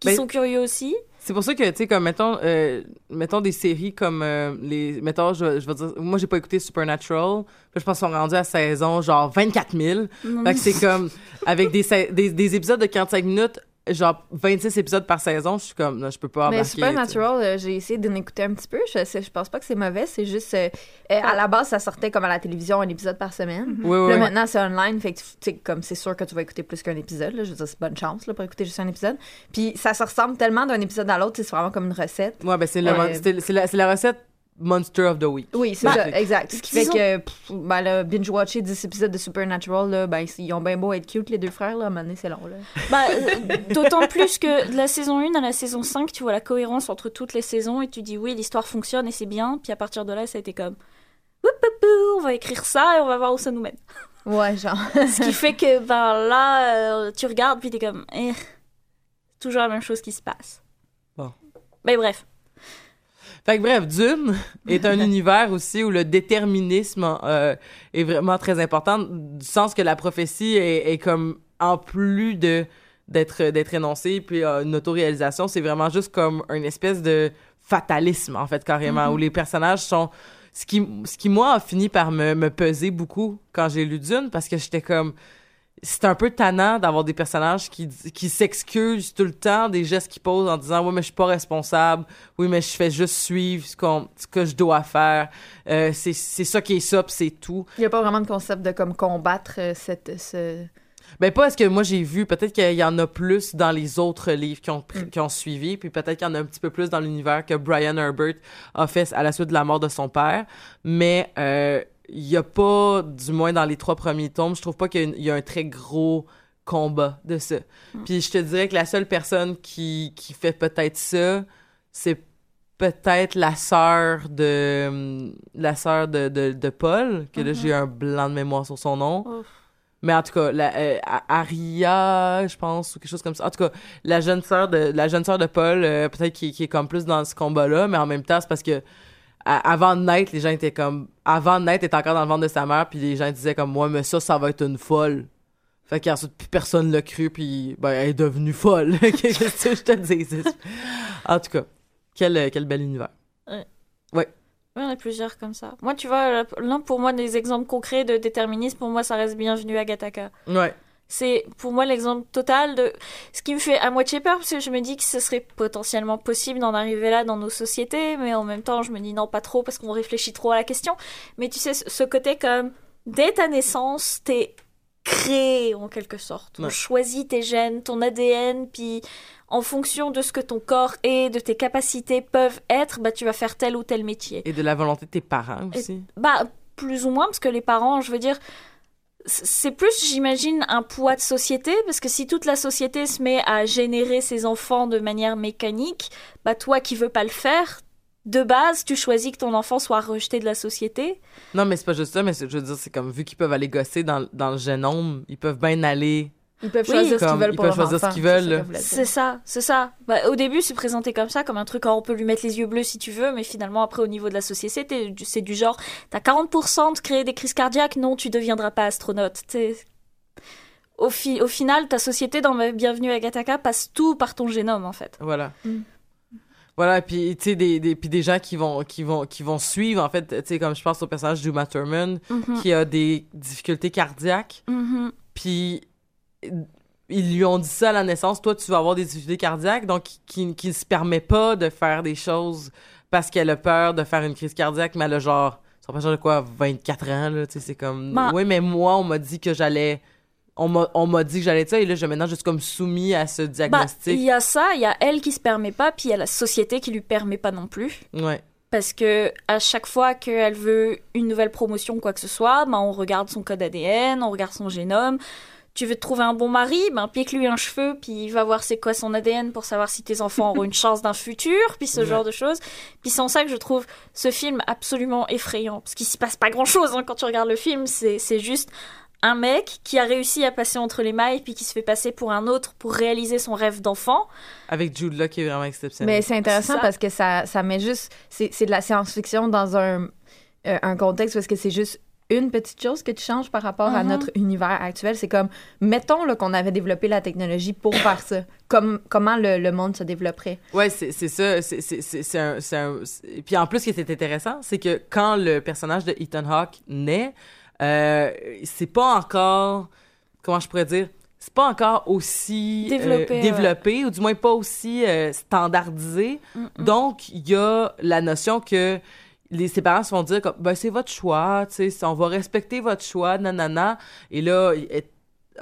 qui Ben, sont curieux aussi. C'est pour ça que, tu sais, comme, mettons, euh, mettons des séries comme euh, les. Mettons, je, je veux dire, moi, j'ai pas écouté Supernatural. Je pense qu'ils sont rendus à saison, genre 24 000. Mm. Fait que c'est comme, avec des, des, des épisodes de 45 minutes, genre 26 épisodes par saison, je suis comme, non, je peux pas Mais embarquer. Supernatural, euh, j'ai essayé d'en écouter un petit peu. Je, sais- je pense pas que c'est mauvais. C'est juste. euh, euh, à la base, ça sortait comme à la télévision, un épisode par semaine. Oui, Puis oui. Là, maintenant, c'est online. Fait que, tu sais, comme c'est sûr que tu vas écouter plus qu'un épisode. Là, je veux dire, c'est bonne chance là, pour écouter juste un épisode. Puis ça se ressemble tellement d'un épisode à l'autre. C'est vraiment comme une recette. Ouais, ben c'est le Euh, la, c'est la recette Monster of the Week. Oui, c'est Ben, ça, exact. Ce qui fait que, pff, ben, là, binge-watcher 10 épisodes de Supernatural, là, ben, ils ont bien beau être cute, les deux frères, là, à un moment donné, c'est long, là. Euh, D'autant plus que de la saison 1 à la saison 5, tu vois la cohérence entre toutes les saisons et tu dis oui, l'histoire fonctionne et c'est bien. Puis à partir de là, ça a été comme on va écrire ça et on va voir où ça nous mène. Ouais, genre. Ce qui fait que ben là, euh, tu regardes puis t'es comme eh, toujours la même chose qui se passe. Bon. Mais bref. Fait que bref, Dune est un univers aussi où le déterminisme euh, est vraiment très important, du sens que la prophétie est, est comme en plus de d'être d'être énoncée puis euh, une autoréalisation, c'est vraiment juste comme une espèce de fatalisme en fait carrément où les personnages sont ce qui ce qui moi a fini par me, me peser beaucoup quand j'ai lu Dune parce que j'étais comme c'est un peu tannant d'avoir des personnages qui, qui s'excusent tout le temps des gestes qu'ils posent en disant oui mais je suis pas responsable. Oui mais je fais juste suivre ce, qu'on- ce que je dois faire. Euh, c'est c'est ça qui est ça c'est tout. Il n'y a pas vraiment de concept de comme combattre euh, cette, ce... ben pas est-ce que moi j'ai vu peut-être qu'il y en a plus dans les autres livres qui ont Mm. qui ont suivi puis peut-être qu'il y en a un petit peu plus dans l'univers que Brian Herbert a fait à la suite de la mort de son père. Mais euh, il y a pas du moins dans les trois premiers tomes je trouve pas qu'il y a y, un très gros combat de ça puis je te dirais que la seule personne qui qui fait peut-être ça c'est peut-être la sœur de la sœur de, de, de Paul que là j'ai un blanc de mémoire sur son nom Ouf. mais en tout cas, la, euh, Aria, je pense, ou quelque chose comme ça. En tout cas, la jeune sœur de la jeune sœur de Paul, euh, peut-être qui, qui est comme plus dans ce combat-là, mais en même temps, c'est parce que à- avant de naître, les gens étaient comme avant de naître, était encore dans le ventre de sa mère, puis les gens disaient comme moi, mais ça, ça va être une folle. Fait qu'ensuite, plus personne l'a cru, puis ben, elle est devenue folle. Qu'est-ce que je te dis? En tout cas, quel, quel bel univers. Oui, il y en a plusieurs comme ça. Moi, tu vois, l'un pour moi des exemples concrets de déterminisme, pour moi, ça reste bienvenu à Gataka. Ouais. C'est pour moi l'exemple total de ce qui me fait à moitié peur parce que je me dis que ce serait potentiellement possible d'en arriver là dans nos sociétés, mais en même temps je me dis non pas trop parce qu'on réfléchit trop à la question. Mais tu sais ce côté comme dès ta naissance t'es créé en quelque sorte. On Ouais. choisit tes gènes, ton ADN, puis en fonction de ce que ton corps est, de tes capacités peuvent être, bah tu vas faire tel ou tel métier. Et de la volonté de tes parents aussi. Bah, plus ou moins, parce que les parents, je veux dire, c'est plus, j'imagine, un poids de société, parce que si toute la société se met à générer ses enfants de manière mécanique, bah, toi qui veux pas le faire, de base, tu choisis que ton enfant soit rejeté de la société. Non, mais c'est pas juste ça, mais je veux dire, c'est comme vu qu'ils peuvent aller gosser dans, dans le génome, ils peuvent bien aller. Ils peuvent Oui, choisir ce qu'ils veulent pour leur choisir ce enfant, qu'ils c'est ça veulent. C'est ça, c'est ça. Bah, au début, c'est présenté comme ça, comme un truc, oh, on peut lui mettre les yeux bleus si tu veux, mais finalement, après, au niveau de la société, du- c'est du genre, t'as 40% de créer des crises cardiaques, non, tu deviendras pas astronaute. Au, fi- au final, ta société dans Bienvenue à Gataka passe tout par ton génome, en fait. Voilà. Mm. Voilà, puis tu sais des, des puis des gens qui vont qui vont qui vont suivre en fait, tu sais comme je pense au personnage d'Uma Thurman Mhm, qui a des difficultés cardiaques, mhm. puis ils lui ont dit ça à la naissance, toi tu vas avoir des difficultés cardiaques, donc qui qui ne se permet pas de faire des choses parce qu'elle a peur de faire une crise cardiaque, mais elle a genre ça pas de quoi 24 ans là, tu sais c'est comme oui, mais moi on m'a dit que j'allais on m'a dit que j'allais ça et là je maintenant je suis comme soumis à ce Bah, diagnostic. il y a ça, il y a elle qui se permet pas, puis il y a la société qui lui permet pas non plus. Ouais. Parce que à chaque fois qu'elle veut une nouvelle promotion, quoi que ce soit, ben on regarde son code ADN, on regarde son génome. Tu veux te trouver un bon mari, ben pique-lui un cheveu, puis va voir c'est quoi son ADN pour savoir si tes enfants auront une chance d'un futur, puis ce Ouais. genre de choses. Puis c'est en ça que je trouve ce film absolument effrayant, parce qu'il s'y passe pas grand-chose hein, quand tu regardes le film. C'est c'est juste un mec qui a réussi à passer entre les mailles, puis qui se fait passer pour un autre pour réaliser son rêve d'enfant. Avec Jude Law qui est vraiment exceptionnel. Mais c'est intéressant parce que ça, ça met juste. C'est c'est de la science-fiction dans un, euh, un contexte parce que c'est juste une petite chose que tu changes par rapport à Mhm. notre univers actuel. C'est comme, mettons qu'on avait développé la technologie pour faire ça. Comme, comment le, le monde se développerait? Ouais, c'est ça. C'est un, un- Puis en plus, ce qui était intéressant, c'est que quand le personnage de Ethan Hawke naît, euh, c'est pas encore. Comment je pourrais dire? C'est pas encore aussi euh, Développé, ouais. développé ou du moins pas aussi euh, standardisé. Donc, il y a la notion que les, ses parents se vont dire comme, ben, c'est votre choix, tu sais, on va respecter votre choix, nanana. Et là,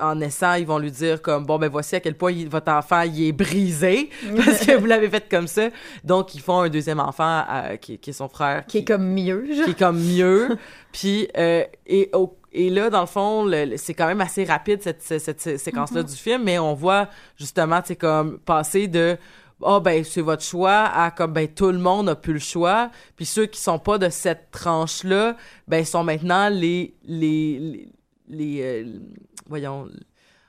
en naissant, ils vont lui dire comme, bon, ben, voici à quel point il- votre enfant, il est brisé parce que vous l'avez fait comme ça. Donc, ils font un deuxième enfant euh, qui, qui est son frère. Qui est comme mieux. genre. qui est comme mieux. Puis, euh, et, au- et là, dans le fond, c'est quand même assez rapide, cette, cette, séquence-là du film, mais on voit justement, tu sais, comme passer de ah ben c'est votre choix. À comme ben tout le monde a plus le choix. Puis ceux qui sont pas de cette tranche là ben sont maintenant les les les, les, euh, voyons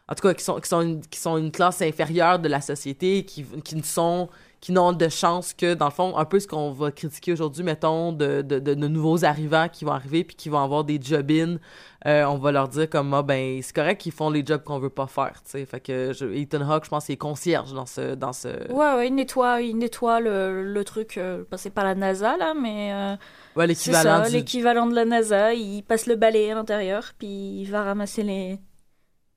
en tout cas qui sont qui sont une, qui sont une classe inférieure de la société qui qui ne sont qui n'ont de chance que dans le fond un peu ce qu'on va critiquer aujourd'hui mettons de, de, de, de nouveaux arrivants qui vont arriver puis qui vont avoir des job-in euh, on va leur dire comme ah, ben c'est correct qu'ils font les jobs qu'on veut pas faire tu sais fait que je, Ethan Hawke je pense qu'il est concierge dans ce dans ce Ouais, ouais, il nettoie, il nettoie le, le truc. euh, bah, c'est pas la NASA là, mais euh, ouais c'est l'équivalent du l'équivalent de la NASA. Il passe le balai à l'intérieur, puis il va ramasser les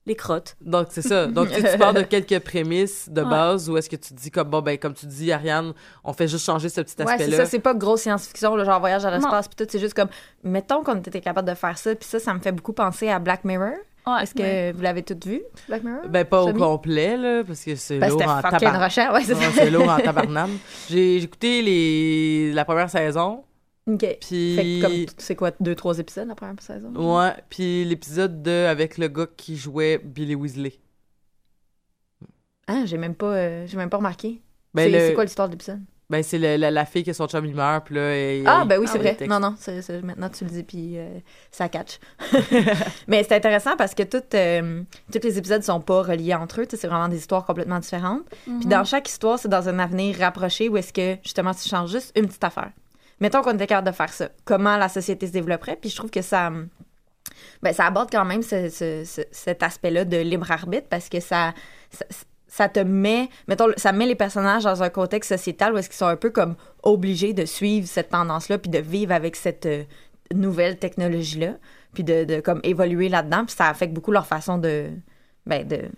les crottes. Donc, c'est ça. Donc, tu tu pars de quelques prémices de Ouais. base ou est-ce que tu te dis comme, bon, ben, comme tu dis, Ariane, on fait juste changer ce petit Ouais, c'est aspect-là. ça, c'est pas gros science-fiction, genre voyage à l'espace, puis tout, c'est juste comme, mettons qu'on était capable de faire ça, puis ça, ça me fait beaucoup penser à Black Mirror. Ouais. Est-ce que vous l'avez toutes vu, Black Mirror? Ben, pas au complet, là, parce que c'est Ben, lourd en rochant, ouais, c'est Ouais, ça. c'est lourd en tabarnane. J'ai j'ai écouté les... la première saison, OK. puis... Fait que comme, c'est quoi, deux, trois épisodes la première saison? Ouais, puis l'épisode 2 avec le gars qui jouait Billy Weasley. Ah, j'ai même pas, euh, j'ai même pas remarqué. Ben, c'est le- c'est quoi l'histoire de l'épisode? Ben, c'est le- la, la fille que son chum il meurt, puis là... Ah, ben oui, c'est vrai. Non, non, c'est, c'est- maintenant tu le dis, puis euh, ça catch. Mais c'est intéressant parce que toutes, euh, tous les épisodes sont pas reliés entre eux. C'est vraiment des histoires complètement différentes. Mhm. Puis dans chaque histoire, c'est dans un avenir rapproché où est-ce que, justement, tu changes juste une petite affaire. Mettons qu'on était capable de faire ça. Comment la société se développerait. Puis je trouve que ça... hum, Ben, ça aborde quand même ce- ce- ce- cet aspect-là de libre arbitre parce que ça, ça, te met, mettons, ça met les personnages dans un contexte sociétal où est-ce qu'ils sont un peu comme obligés de suivre cette tendance-là puis de vivre avec cette euh, nouvelle technologie-là puis de, de comme évoluer là-dedans puis ça affecte beaucoup leur façon de, ben, de-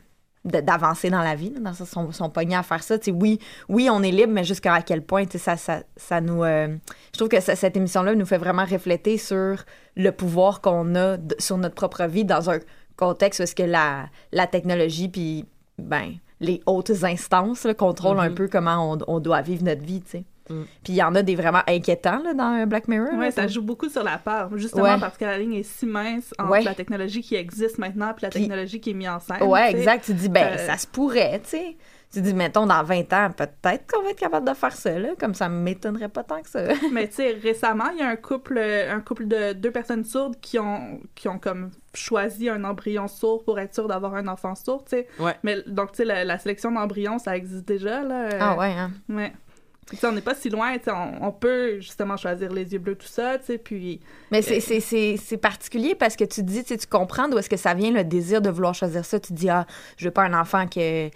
d'avancer dans la vie, dans ce sont, sont pognés à faire ça. Oui, oui, on est libre, mais jusqu'à quel point, ça, ça, ça nous... euh, je trouve que ça- cette émission-là nous fait vraiment refléter sur le pouvoir qu'on a sur notre propre vie dans un contexte où est-ce que la, la technologie, puis, ben, les hautes instances là, contrôlent un Mhm. peu comment on, on doit vivre notre vie, tu sais. Mm. Puis il y en a des vraiment inquiétants là, dans Black Mirror. Ouais, ça joue beaucoup sur la peur, justement Ouais. parce que la ligne est si mince entre Ouais. la technologie qui existe maintenant puis la Puis- technologie qui est mise en scène. Sais. exact. Tu dis, ben, Euh, ça se pourrait, tu sais. Tu dis, mettons, dans 20 ans, peut-être qu'on va être capable de faire ça, là. Comme ça m'étonnerait pas tant que ça. Mais tu sais, récemment, il y a un couple, un couple de deux personnes sourdes qui ont, qui ont comme choisi un embryon sourd pour être sûr d'avoir un enfant sourd, tu sais. Ouais. Mais donc, tu sais, la, la sélection d'embryons, ça existe déjà, là. Ah ouais, hein. Ouais. On n'est pas si loin, tu sais, on, on peut justement choisir les yeux bleus, tout ça, tu sais, puis... Mais c'est- c'est- particulier parce que tu te dis, tu comprends d'où est-ce que ça vient le désir de vouloir choisir ça. Tu te dis, ah, je veux pas un enfant que. euh,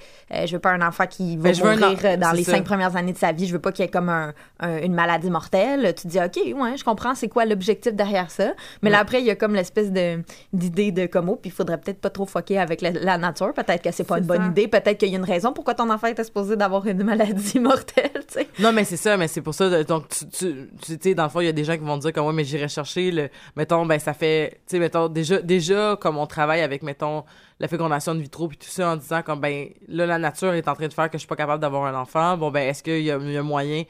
je veux pas un enfant qui va Ben, un mourir euh, dans les ça. cinq premières années de sa vie. Je veux pas qu'il y ait comme un, un- une maladie mortelle. Tu te dis, OK, ouais, je comprends c'est quoi l'objectif derrière ça. Mais là, après, il y a comme l'espèce de d'idée de comme, oh, puis il faudrait peut-être pas trop foquer avec la, la nature. Peut-être que c'est pas une bonne ça. idée. Peut-être qu'il y a une raison pourquoi ton enfant est supposé d'avoir une maladie mortelle, tu sais. Non, mais c'est ça, mais c'est pour ça. de- Donc, tu, tu, tu sais, dans le fond, il y a des gens qui vont dire comme, ouais, mais j'irai chercher le. Mettons, ben, ça fait. Tu sais, mettons, déjà, déjà, comme on travaille avec, mettons, la fécondation de vitro, puis tout ça, en disant, comme, ben, là, la nature est en train de faire que je suis pas capable d'avoir un enfant. Bon, ben, est-ce qu'il y y a moyen.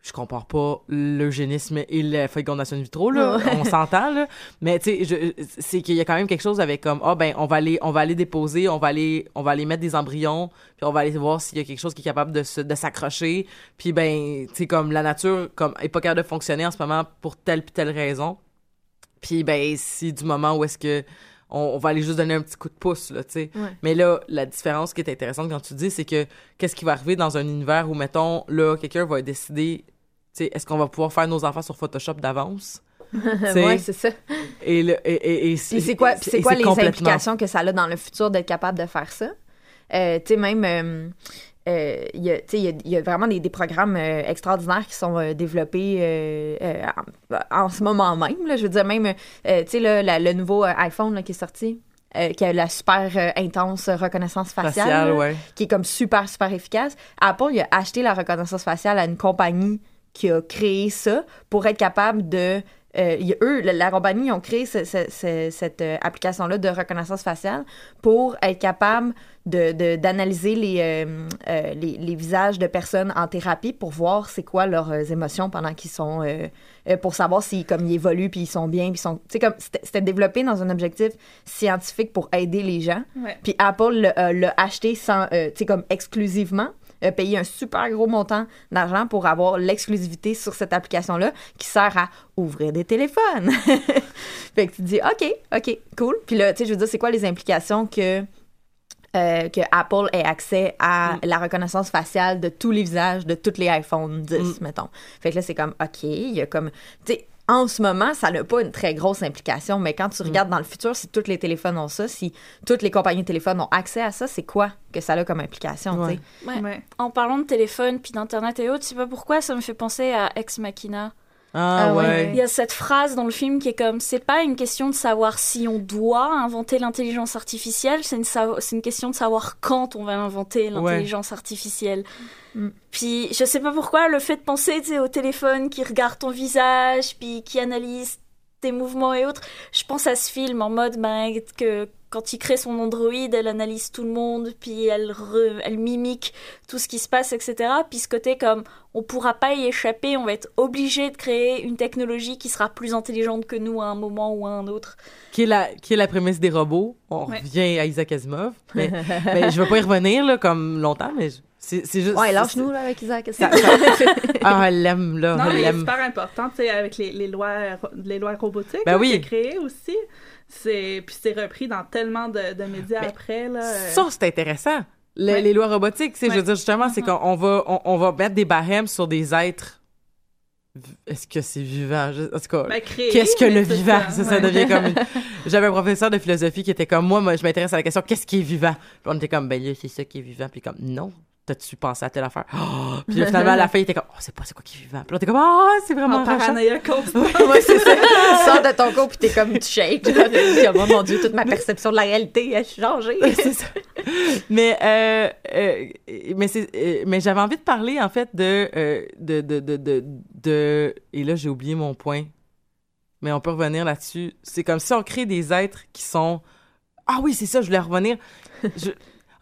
Je compare pas l'eugénisme et la fécondation de vitro, là. On s'entend, là. Mais, tu sais, c'est qu'il y a quand même quelque chose avec comme, ah, ben, on va aller, on va aller déposer, on va aller, on va aller mettre des embryons, puis on va aller voir s'il y a quelque chose qui est capable de, se- de s'accrocher. Puis, ben, tu sais, comme la nature, comme, est pas capable de fonctionner en ce moment pour telle puis telle raison. Puis, ben, si du moment où est-ce que on, on va aller juste donner un petit coup de pouce, là, tu sais. Ouais. Mais là, la différence qui est intéressante quand tu dis, c'est que qu'est-ce qui va arriver dans un univers où, mettons, là, quelqu'un va décider, tu sais, est-ce qu'on va pouvoir faire nos enfants sur Photoshop d'avance? ouais, c'est ça. Et, le, et, et, et, Puis c'est quoi, c'est quoi les complètement- implications que ça a dans le futur d'être capable de faire ça? Euh, tu sais, même, euh, euh, il y, a- il y a- vraiment des, des programmes euh, extraordinaires qui sont euh, développés en, en ce moment même. Là, je veux dire, même, là, la- le nouveau iPhone là, qui est sorti, qui a la super intense reconnaissance faciale, ouais. qui est comme super, super efficace. Apple, il a acheté la reconnaissance faciale à une compagnie qui a créé ça pour être capable de. Euh, eux, la, la compagnie, ont créé ce- ce- ce- cette euh, application-là de reconnaissance faciale pour être capable de, de- d'analyser les, euh, euh, les, les visages de personnes en thérapie pour voir c'est quoi leurs émotions pendant qu'ils sont. pour savoir s'ils comme, ils évoluent puis ils sont bien. Puis ils sont, tu sais, c'était, développé dans un objectif scientifique pour aider les gens. Puis Apple l'a acheté sans, tu sais, comme exclusivement, a payé un super gros montant d'argent pour avoir l'exclusivité sur cette application-là qui sert à ouvrir des téléphones. fait que tu te dis, OK, OK, cool. Puis là, tu sais, je veux dire, c'est quoi les implications que, euh, que Apple ait accès à Mm. la reconnaissance faciale de tous les visages de tous les iPhone 10, Mm. mettons? Fait que là, c'est comme, OK, il y a comme, tu sais, en ce moment, ça n'a pas une très grosse implication, mais quand tu regardes dans le futur, si tous les téléphones ont ça, si toutes les compagnies de téléphone ont accès à ça, c'est quoi que ça a comme implication, tu sais? Ouais. Ouais. En parlant de téléphone puis d'internet et autres, je sais pas pourquoi ça me fait penser à Ex Machina. Ah, Ah ouais. ouais. Il y a cette phrase dans le film qui est comme c'est pas une question de savoir si on doit inventer l'intelligence artificielle, c'est une, une question de savoir quand on va inventer l'intelligence artificielle. Mm. Puis je sais pas pourquoi le fait de penser au téléphone qui regarde ton visage puis qui analyse tes mouvements et autres, je pense à ce film en mode ben, que quand il crée son androïde, elle analyse tout le monde, puis elle, re- elle mimique tout ce qui se passe, etc. Puis ce côté comme on pourra pas y échapper, on va être obligé de créer une technologie qui sera plus intelligente que nous à un moment ou à un autre. Qui est la, qui est la prémisse des robots. On Ouais. revient à Isaac Asimov. Mais, mais je vais pas y revenir, là, comme longtemps, mais je- c'est c'est juste. Ouais, c'est- lâche-nous, là, avec Isaac. Ça- Ah, elle l'aime, là. Non, elle mais c'est l'aime. super important, tu sais, avec les, les lois, les lois robotiques Ben là, oui. qui est créé aussi. C'est, puis c'est repris dans tellement de, de médias Mais après, là. euh, Ça, c'est intéressant. Le- Ouais. Les lois robotiques, tu sais, je veux Ouais. dire, justement, c'est Mhm. qu'on on va, on, on va mettre des barèmes sur des êtres. Est-ce que c'est vivant? En tout cas, ben, qu'est-ce que le c'est vivant? ça, ouais. devient comme une... J'avais un professeur de philosophie qui était comme, moi, moi je m'intéresse à la question, qu'est-ce qui est vivant? Puis on était comme, ben là, c'est ça qui est vivant. Puis comme, non, t'as-tu pensé à telle affaire? Oh! Puis là, finalement, à la fin, il était comme, oh, c'est pas c'est quoi qui est vivant? Puis là, était comme, ah, c'est vraiment En paranoïa c'est ça. Tu sors de ton cours, puis t'es comme, tu shakes. T'es comme, oh mon Dieu, toute ma perception de la réalité a changé. c'est ça. Mais, euh, euh, mais, c'est, euh, mais j'avais envie de parler, en fait, de, euh, de, de, de, de, de- Et là, j'ai oublié mon point. Mais on peut revenir là-dessus. C'est comme si on crée des êtres qui sont... Ah oui, c'est ça, je voulais revenir. Je-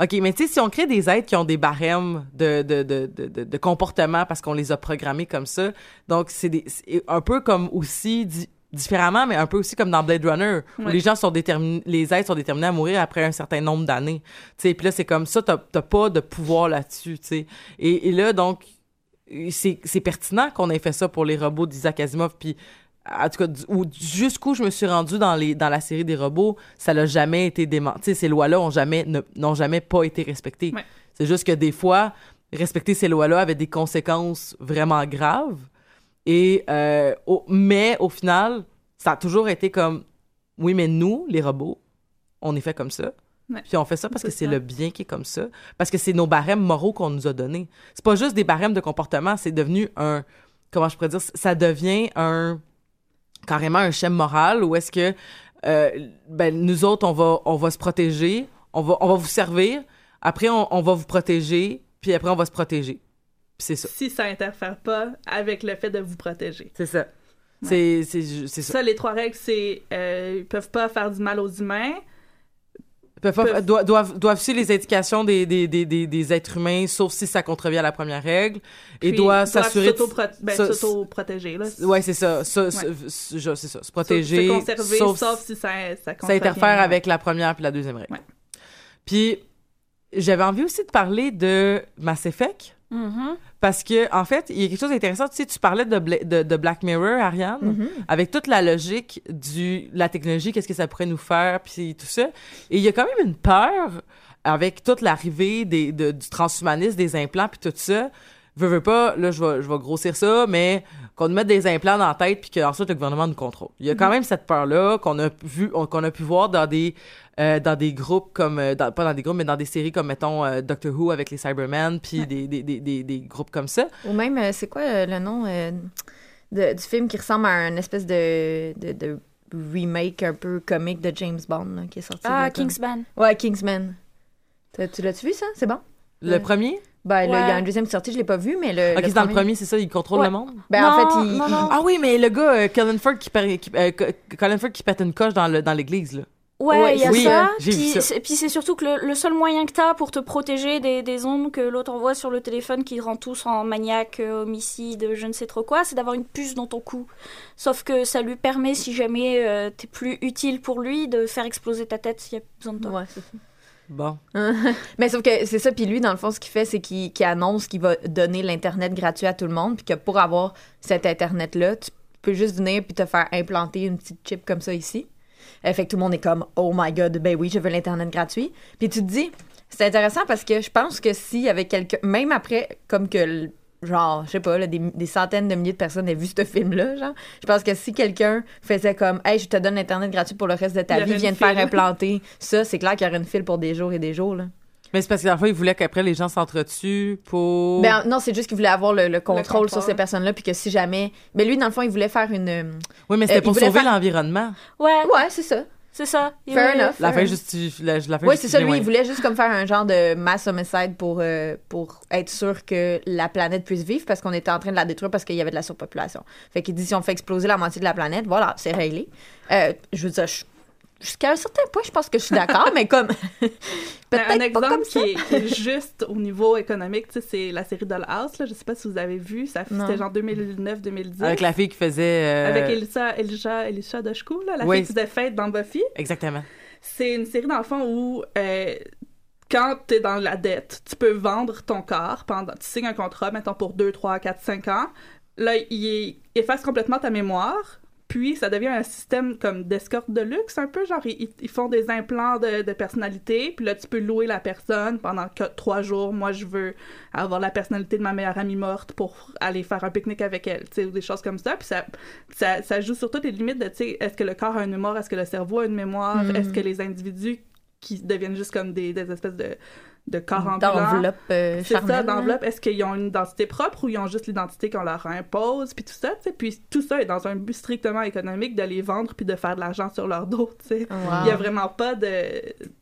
OK, mais tu sais, si on crée des êtres qui ont des barèmes de, de, de, de, de, comportement parce qu'on les a programmés comme ça, donc c'est un peu comme aussi... di- différemment, mais un peu aussi comme dans Blade Runner, où Ouais. les gens sont déterminés, les êtres sont déterminés à mourir après un certain nombre d'années. Tu sais, puis là, c'est comme ça, t'as pas de pouvoir là-dessus, tu sais. Et, et là, donc, c'est c'est pertinent qu'on ait fait ça pour les robots d'Isaac Asimov, puis en tout cas, ou jusqu'où je me suis rendue dans, les, dans la série des robots, ça n'a jamais été démenti. Tu sais, Ces lois-là ont jamais, n'ont jamais pas été respectées. Ouais. C'est juste que des fois, respecter ces lois-là avait des conséquences vraiment graves. Et, euh, au- mais au final, ça a toujours été comme, oui, mais nous, les robots, on est fait comme ça. Ouais. Puis on fait ça parce que C'est le bien qui est comme ça. Parce que c'est nos barèmes moraux qu'on nous a donnés. C'est pas juste des barèmes de comportement, c'est devenu un. Comment je pourrais dire Ça devient un. Carrément un schème moral où est-ce que. euh, ben, nous autres, on va, on va se protéger, on va, on va vous servir, après, on, on va vous protéger, puis après, on va se protéger. C'est ça. Si ça interfère pas avec le fait de vous protéger. C'est ça. C'est c'est- c'est ça. Ça, les trois règles, c'est euh, ils peuvent pas faire du mal aux humains. Peuvent doivent, doivent, doivent suivre les indications des, des, des, des, des êtres humains, sauf si ça contrevient à la première règle. Et doivent s'assurer de- ben, s'auto-protéger, là. Ouais, c'est ça. Se- c'est ça. Se protéger. Se conserver, sauf, sauf, si ça, ça, ça interfère avec la première puis la deuxième règle. Ouais. Puis, j'avais envie aussi de parler de Mass Effect. Mhm. Parce que, en fait, il y a quelque chose d'intéressant. Tu sais, tu parlais de, Bla- de, de Black Mirror, Ariane, Mhm. avec toute la logique du la technologie, qu'est-ce que ça pourrait nous faire, puis tout ça. Et il y a quand même une peur avec toute l'arrivée des, de- du transhumanisme, des implants, puis tout ça. Veux, veux pas, là, je vais, je vais grossir ça, mais qu'on nous mette des implants dans la tête, puis qu'ensuite le gouvernement nous contrôle. Il y a quand même cette peur-là qu'on a vu, on- qu'on a pu voir dans des, euh, dans des groupes comme, euh, dans- pas dans des groupes, mais dans des séries comme, mettons, euh, Doctor Who avec les Cybermen, puis des, des, des, des, des groupes comme ça. Ou même, euh, c'est quoi le nom euh, de- du film qui ressemble à une espèce de, de, de remake un peu comique de James Bond là, qui est sorti? Ah, là, comme- Kingsman. Ouais, Kingsman. Tu l'as-tu vu, ça? C'est bon? Le premier? Ben, il y a un deuxième qui est sorti, je l'ai pas vu, mais le. Ok, c'est dans le premier, c'est ça, il contrôle Ouais. le monde? Ben, Non, en fait, il. non, il- non. Ah oui, mais le gars, euh, Colin Firth qui, euh, Co- Colin Firth qui pète une coche dans le- dans l'église, là. Ouais, Ouais, il y a oui, ça. vu Puis c'est- puis c'est surtout que le, le seul moyen que t'as pour te protéger des, des ondes que l'autre envoie sur le téléphone qui rend tous en maniaque, euh, homicide, je ne sais trop quoi, c'est d'avoir une puce dans ton cou. Sauf que ça lui permet, si jamais euh, t'es plus utile pour lui, de faire exploser ta tête s'il y a besoin de toi. Ouais, c'est ça. Bon. Mais sauf que c'est ça, puis lui, dans le fond, ce qu'il fait, c'est qu'il annonce qu'il va donner l'Internet gratuit à tout le monde, puis que pour avoir cet Internet-là, tu peux juste venir puis te faire implanter une petite chip comme ça ici. Euh, fait que tout le monde est comme, oh my god, ben oui, je veux l'Internet gratuit. Puis tu te dis, c'est intéressant parce que je pense que s'il y avait quelqu'un, même après, comme que, genre, je sais pas, là, des, des centaines de milliers de personnes aient vu ce film-là, genre, je pense que si quelqu'un faisait comme, hey, je te donne l'Internet gratuit pour le reste de ta vie, viens de faire implanter ça, c'est clair qu'il y aurait une file pour des jours et des jours, là. Mais c'est parce que la fois, il voulait qu'après les gens s'entretuent pour. Ben, non, c'est juste qu'il voulait avoir le, le contrôle contrôle. sur ces personnes-là, puis que si jamais. Mais lui, dans le fond, il voulait faire une. oui, mais c'était euh, pour sauver faire- l'environnement. Ouais, Ouais, c'est ça. C'est ça. Il Fair enough. La fin justifie. La, la fin Oui, c'est ça. Lui, ouais. il voulait juste comme faire un genre de mass homicide pour, euh, pour être sûr que la planète puisse vivre parce qu'on était en train de la détruire parce qu'il y avait de la surpopulation. Fait qu'il dit si on fait exploser la moitié de la planète, voilà, c'est réglé. Euh, je veux dire, je- jusqu'à un certain point, je pense que je suis d'accord, mais comme. Peut-être un pas exemple comme ça. qui est, qui est juste au niveau économique, tu sais, c'est la série Dollhouse. Là. Je sais pas si vous avez vu. Ça, c'était genre 2009-2010. Avec la fille qui faisait. euh, Avec Elisa, Elisha, Elisha Doshku, là, la Oui. fille qui faisait fête dans Buffy. Exactement. C'est une série, fond, où euh, quand tu es dans la dette, tu peux vendre ton corps pendant. Tu signes un contrat, mettons, pour 2, 3, 4, 5 ans. Là, il efface complètement ta mémoire. Puis, ça devient un système comme d'escorte de luxe, un peu. Genre, ils, ils font des implants de, de personnalité. Puis là, tu peux louer la personne pendant trois jours. Moi, je veux avoir la personnalité de ma meilleure amie morte pour aller faire un pique-nique avec elle, tu sais, ou des choses comme ça. Puis ça, ça, ça joue sur toutes les limites de, tu sais, est-ce que le corps a une mémoire, est-ce que le cerveau a une mémoire, Mhm. est-ce que les individus qui deviennent juste comme des, des espèces de, de corps. D'enveloppe euh, C'est ça, d'enveloppe. Est-ce qu'ils ont une identité propre ou ils ont juste l'identité qu'on leur impose, puis tout ça, tu sais? Puis tout ça est dans un but strictement économique de les vendre puis de faire de l'argent sur leur dos, tu sais. Wow. Il y a vraiment pas de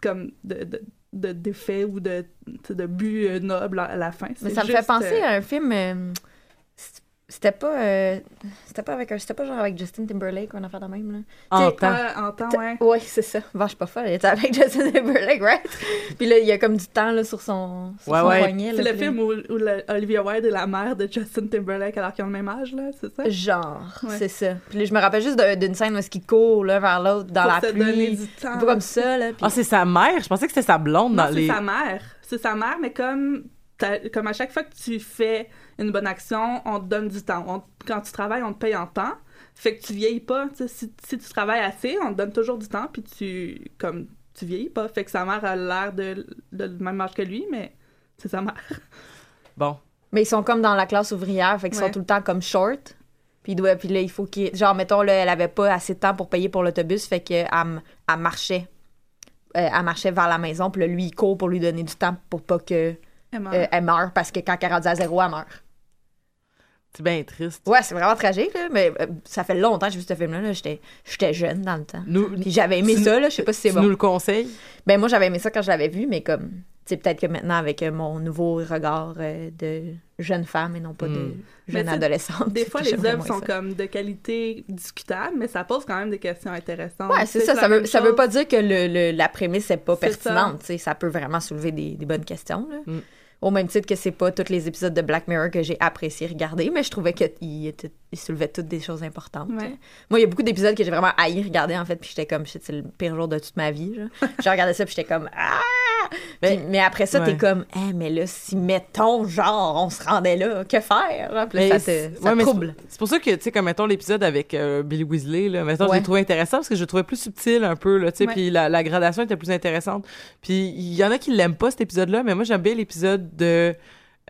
comme de, de, de d'effet ou de, de but euh, noble à la fin. Mais ça me fait penser euh, à un film. euh, c'était pas. euh, c'était pas avec un. C'était pas genre avec Justin Timberlake ou un affaire de même, là. En T'sais, temps. ouais, en temps, ouais. Ouais, c'est ça. Vache pas folle. Il était avec Justin Timberlake, right? Puis là, il y a comme du temps là, sur son, sur Ouais, son ouais. poignet. C'est là, le puis là- film où, où le- Olivia Wilde est la mère de Justin Timberlake alors qu'ils ont le même âge, là, c'est ça? Genre, Ouais. c'est ça. Puis là, je me rappelle juste d'une scène où est-ce qu'il court l'un vers l'autre dans Pour la se donner pluie. du temps. Un peu comme ça, là. puis- Ah, c'est sa mère? Je pensais que c'était sa blonde Non, dans c'est sa mère. C'est sa mère, mais comme, comme à chaque fois que tu fais une bonne action, on te donne du temps. On- quand tu travailles, on te paye en temps. Fait que tu vieillis pas. Si, si tu travailles assez, on te donne toujours du temps, puis tu, comme, tu vieillis pas. Fait que sa mère a l'air de, de le même âge que lui, mais c'est sa mère. Bon. Mais ils sont comme dans la classe ouvrière, fait qu'ils Ouais. sont tout le temps comme short. Puis, il doit, puis là, il faut qu'il. Genre, mettons, là, elle avait pas assez de temps pour payer pour l'autobus, fait qu'elle elle, marchait. Euh, elle marchait vers la maison, puis là, lui, il court pour lui donner du temps pour pas que euh, elle meure, parce que quand elle est rendue à zéro, elle meurt. C'est bien triste. Ouais, c'est vraiment tragique, là, mais euh, ça fait longtemps que j'ai vu ce film-là. là. J'étais j'étais jeune dans le temps. Nous, Puis j'avais aimé Tu- ça, là. Je sais pas si c'est tu bon. nous le conseilles? Ben, moi, j'avais aimé ça quand je l'avais vu, mais comme. Tu sais, peut-être que maintenant, avec euh, mon nouveau regard euh, de jeune femme et non pas de Mm. Mais jeune tu sais, adolescente. Des fois, les j'aimerais œuvres moins sont ça. comme de qualité discutable, mais ça pose quand même des questions intéressantes. Ouais, c'est ça. la Ça veut, même ça veut chose. pas dire que le, le- la prémisse est pas C'est ça. pertinente. tu sais, Ça. peut vraiment soulever des, des bonnes questions. là. Mm. Au même titre que c'est pas tous les épisodes de Black Mirror que j'ai apprécié regarder, mais je trouvais qu'ils soulevaient toutes des choses importantes. Ouais. Moi, il y a beaucoup d'épisodes que j'ai vraiment haï regarder, en fait, puis j'étais comme, c'est le pire jour de toute ma vie. genre. J'ai regardé ça, puis j'étais comme, ah! Puis- mais après ça, ouais. t'es comme, eh, mais là, si mettons, genre, on se rendait là, que faire? Puis là, ça c'est- te ça ouais, trouble. C'est pour ça que, tu sais, comme mettons l'épisode avec euh, Billy Weasley, là, mettons, je l'ai trouvé intéressant parce que je le trouvais plus subtil un peu, là, tu sais, puis la, la gradation était plus intéressante. Puis il y en a qui l'aiment pas, cet épisode-là, mais moi, j'aime bien l'épisode de.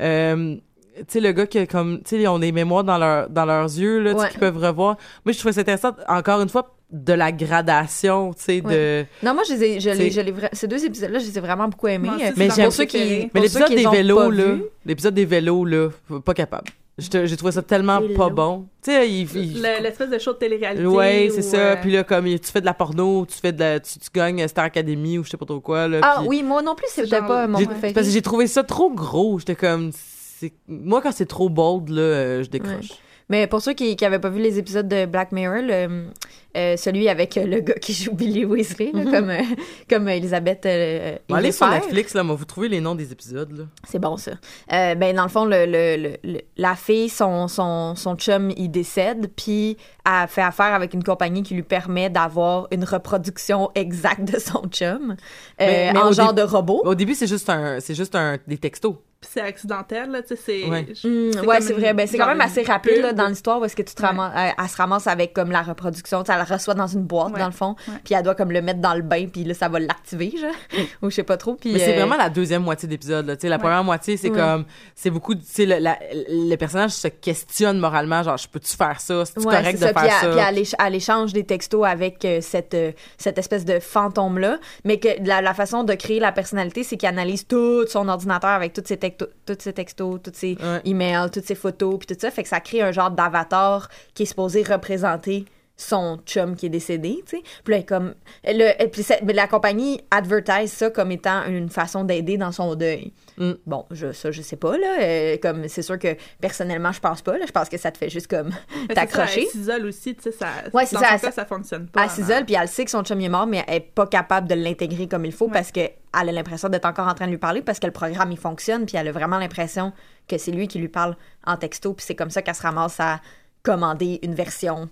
euh, tu sais, le gars qui a comme. Tu sais, ils ont des mémoires dans, leur, dans leurs yeux, là, Ouais. qu'ils peuvent revoir. Moi, je trouvais ça intéressant, encore une fois, de la gradation, tu sais, de. Non, moi, je les ai- je les- je ces deux épisodes-là, je les ai vraiment beaucoup aimés. Euh, Mais pour ceux qui, Mais l'épisode des vélos, là, l'épisode des vélos, là, pas capable. J'ai trouvé ça tellement Vélo. pas bon. Tu sais, il, il- Le- L'espèce de show de télé-réalité. Ouais, c'est ça. euh, Puis là, comme tu fais de la porno, tu fais de la, tu, tu gagnes Star Academy ou je sais pas trop quoi. Là, Ah puis oui, moi non plus, C'est c'était genre- pas mon j'ai- préféré. Parce que j'ai trouvé ça trop gros. J'étais comme. Moi, quand c'est trop bold, là, euh, je décroche. Mais pour ceux qui n'avaient pas vu les épisodes de Black Mirror, le- euh, celui avec euh, le gars qui joue Billy Weasley, là, comme, euh, comme Elisabeth euh, Bon, allez sur. Netflix, là, moi, vous trouvez les noms des épisodes. C'est bon, ça. Ben, dans le fond, le, le- le- le- la fille, son, son, son chum, il décède, puis elle fait affaire avec une compagnie qui lui permet d'avoir une reproduction exacte de son chum, Mais- mais en genre dé- de robot. Au début, c'est juste un, juste un, des textos. Puis c'est accidentel, là, tu sais, c'est... Ouais. je- Mm, c'est ouais, comme c'est une- vrai. Ben, c'est quand même assez rapide là, dans l'histoire parce que tu te Ouais. ramasses, elle, elle se ramasse avec comme la reproduction. Tu sais, Elle le reçoit dans une boîte, Ouais. dans le fond. Puis elle doit comme le mettre dans le bain, puis là, ça va l'activer, genre. Ou je sais pas trop. Puis, Mais c'est euh, vraiment la deuxième moitié de l'épisode. là. Tu sais, La Ouais. première moitié, c'est Ouais. comme. C'est beaucoup. tu sais, Le, la- le personnage se questionne moralement, genre, je peux-tu faire ça? Ouais, correct c'est de ça. Puis faire elle, ça? puis elle, éch- elle échange des textos avec euh, cette, euh, cette espèce de fantôme-là. Mais que la, la façon de créer la personnalité, c'est qu'il analyse tout son ordinateur avec tous ses, textos, tous ses textos, tous ses Ouais. emails, toutes ses photos, puis tout ça. Fait que ça crée un genre d'avatar qui est supposé représenter son chum qui est décédé, tu sais. Puis là, comme... Le, puis mais la compagnie advertise ça comme étant une façon d'aider dans son deuil. Mm. Bon, je, ça, je sais pas, là. euh, comme, c'est sûr que, personnellement, je pense pas, là. Je pense que ça te fait juste, comme, t'accrocher. Elle s'isole aussi, tu sais, ça... Ouais, c'est dans ça, son elle cas, s- ça fonctionne pas. Elle s'isole, puis elle sait que son chum est mort, mais elle est pas capable de l'intégrer comme il faut Ouais. parce qu'elle a l'impression d'être encore en train de lui parler parce que le programme, il fonctionne, puis elle a vraiment l'impression que c'est lui qui lui parle en texto, puis c'est comme ça qu'elle se ramasse à commander une version